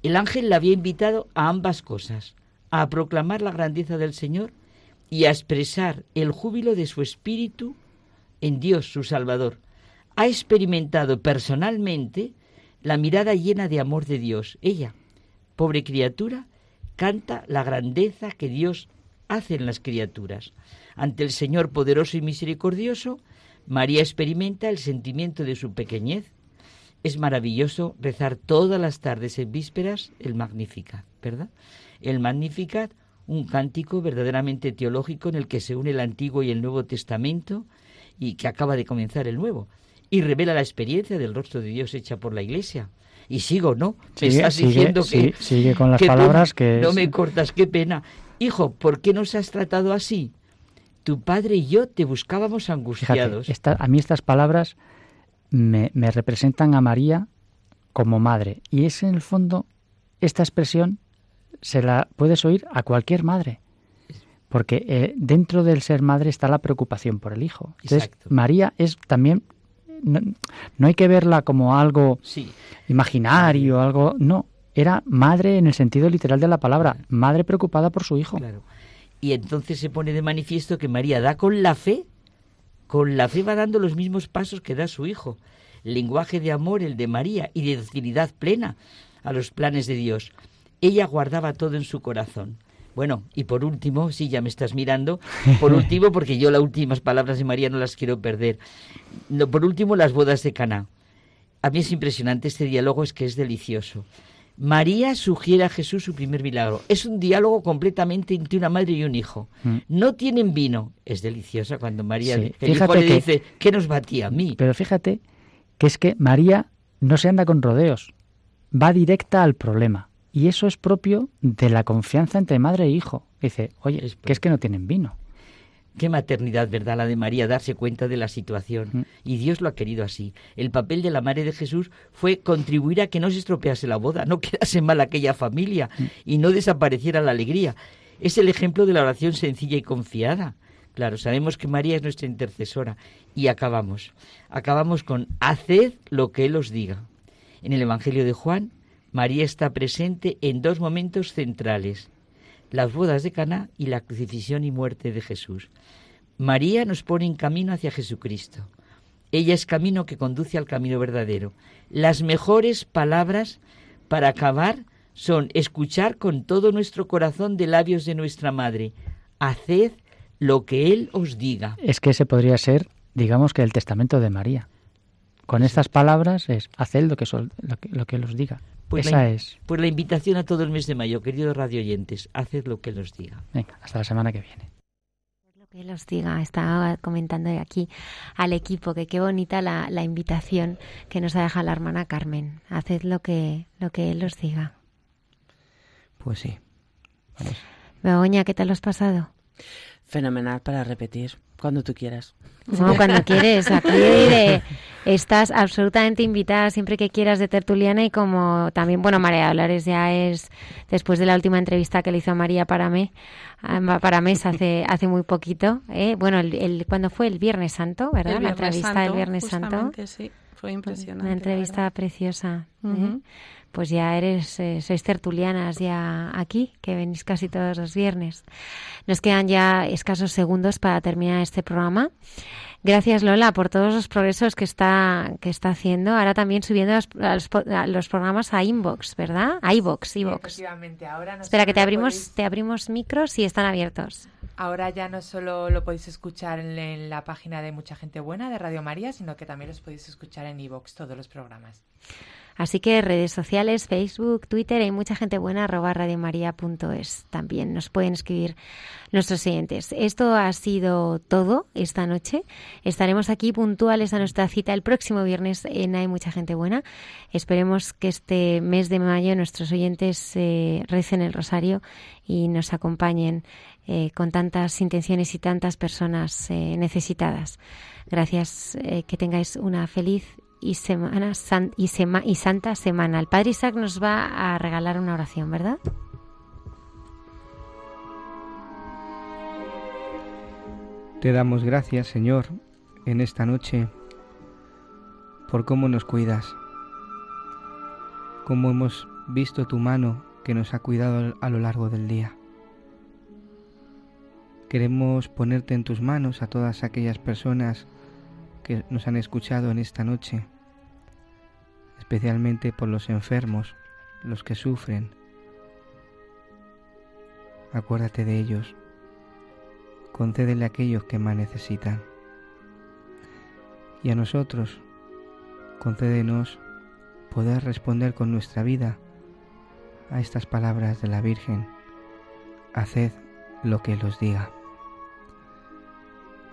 El ángel la había invitado a ambas cosas, a proclamar la grandeza del Señor y a expresar el júbilo de su espíritu en Dios, su Salvador. Ha experimentado personalmente la mirada llena de amor de Dios. Ella, pobre criatura, canta la grandeza que Dios hace en las criaturas. Ante el Señor poderoso y misericordioso, María experimenta el sentimiento de su pequeñez. Es maravilloso rezar todas las tardes en vísperas el Magnificat, ¿verdad? El Magnificat, un cántico verdaderamente teológico en el que se une el Antiguo y el Nuevo Testamento y que acaba de comenzar el Nuevo y revela la experiencia del rostro de Dios hecha por la Iglesia. Y sigo, ¿no? Me Sigue, estás sigue, diciendo que sí, sigue con las palabras que no es- me cortas, qué pena. Hijo, ¿por qué nos has tratado así? Tu padre y yo te buscábamos Fíjate, angustiados. esta- a mí estas palabras me, me representan a María como madre. Y es en el fondo, esta expresión se la puedes oír a cualquier madre. Porque eh, dentro del ser madre está la preocupación por el hijo. Entonces, Exacto. María es también. No, no hay que verla como algo Sí. imaginario, algo. No, era madre en el sentido literal de la palabra. Madre preocupada por su hijo. Claro. Y entonces se pone de manifiesto que María da con la fe, con la fe va dando los mismos pasos que da su hijo. Lenguaje de amor el de María y de docilidad plena a los planes de Dios. Ella guardaba todo en su corazón. Bueno, y por último, sí, ya me estás mirando, por último, porque yo las últimas palabras de María no las quiero perder. No, por último, las bodas de Caná. A mí es impresionante este diálogo, es que es delicioso. María sugiere a Jesús su primer milagro. Es un diálogo completamente entre una madre y un hijo. Mm. No tienen vino. Es deliciosa cuando María Sí, el hijo fíjate le que- dice, ¿qué nos batía a mí? Pero fíjate que es que María no se anda con rodeos, va directa al problema. Y eso es propio de la confianza entre madre e hijo. Dice, oye, que es que no tienen vino. Qué maternidad, ¿verdad? La de María, darse cuenta de la situación. Y Dios lo ha querido así. El papel de la madre de Jesús fue contribuir a que no se estropease la boda, no quedase mal aquella familia y no desapareciera la alegría. Es el ejemplo de la oración sencilla y confiada. Claro, sabemos que María es nuestra intercesora. Y acabamos. Acabamos con, haced lo que Él os diga. En el Evangelio de Juan, María está presente en dos momentos centrales. Las bodas de Caná y la crucifixión y muerte de Jesús. María nos pone en camino hacia Jesucristo. Ella es camino que conduce al camino verdadero. Las mejores palabras para acabar son escuchar con todo nuestro corazón de labios de nuestra Madre. Haced lo que Él os diga. Es que ese podría ser, digamos que el testamento de María. Con estas palabras es haced lo que, sol- lo que, lo que Él os diga. Pues Esa la, es. Pues la invitación a todo el mes de mayo, queridos radioyentes, haced lo que Él os diga. Venga, hasta la semana que viene. que los diga. Estaba comentando aquí al equipo que qué bonita la, la invitación que nos ha dejado la hermana Carmen. Haced lo que, lo que él os diga. Pues sí. Begoña, ¿qué tal lo has pasado? Fenomenal para repetir, cuando tú quieras. No, cuando quieres. Aquí de- estás absolutamente invitada siempre que quieras de tertuliana y como también, bueno, María Dolores ya es, después de la última entrevista que le hizo a María para mí, para mes hace, hace muy poquito, ¿eh? bueno, el, el, cuando fue el Viernes Santo, ¿verdad? El la entrevista Santo, del Viernes Santo. sí, fue impresionante. Una entrevista preciosa. ¿eh? Pues ya eres, eh, sois tertulianas ya aquí, que venís casi todos los viernes. Nos quedan ya escasos segundos para terminar este programa. Gracias Lola por todos los progresos que está que está haciendo. Ahora también subiendo los, a los, a los programas a Inbox, ¿verdad? A iBox, iBox. Efectivamente, ahora no Espera que te abrimos podéis- te abrimos micros y están abiertos. Ahora ya no solo lo podéis escuchar en, la página de Mucha Gente Buena de Radio María, sino que también los podéis escuchar en iVoox, todos los programas. Así que redes sociales, Facebook, Twitter, hay mucha gente buena, arroba radiomaria.es. También nos pueden escribir nuestros oyentes. Esto ha sido todo esta noche. Estaremos aquí puntuales a nuestra cita el próximo viernes en Hay mucha gente buena. Esperemos que este mes de mayo nuestros oyentes eh, recen el rosario y nos acompañen eh, con tantas intenciones y tantas personas eh, necesitadas. Gracias, eh, que tengáis una feliz y semana y, sema- y santa semana. El Padre Isaac nos va a regalar una oración, ¿verdad? Te damos gracias, Señor, en esta noche por cómo nos cuidas, cómo hemos visto tu mano que nos ha cuidado a lo largo del día. Queremos ponerte en tus manos a todas aquellas personas que nos han escuchado en esta noche, especialmente por los enfermos, los que sufren. Acuérdate de ellos concédele a aquellos que más necesitan. Y a nosotros, concédenos poder responder con nuestra vida a estas palabras de la Virgen. Haced lo que Él os diga.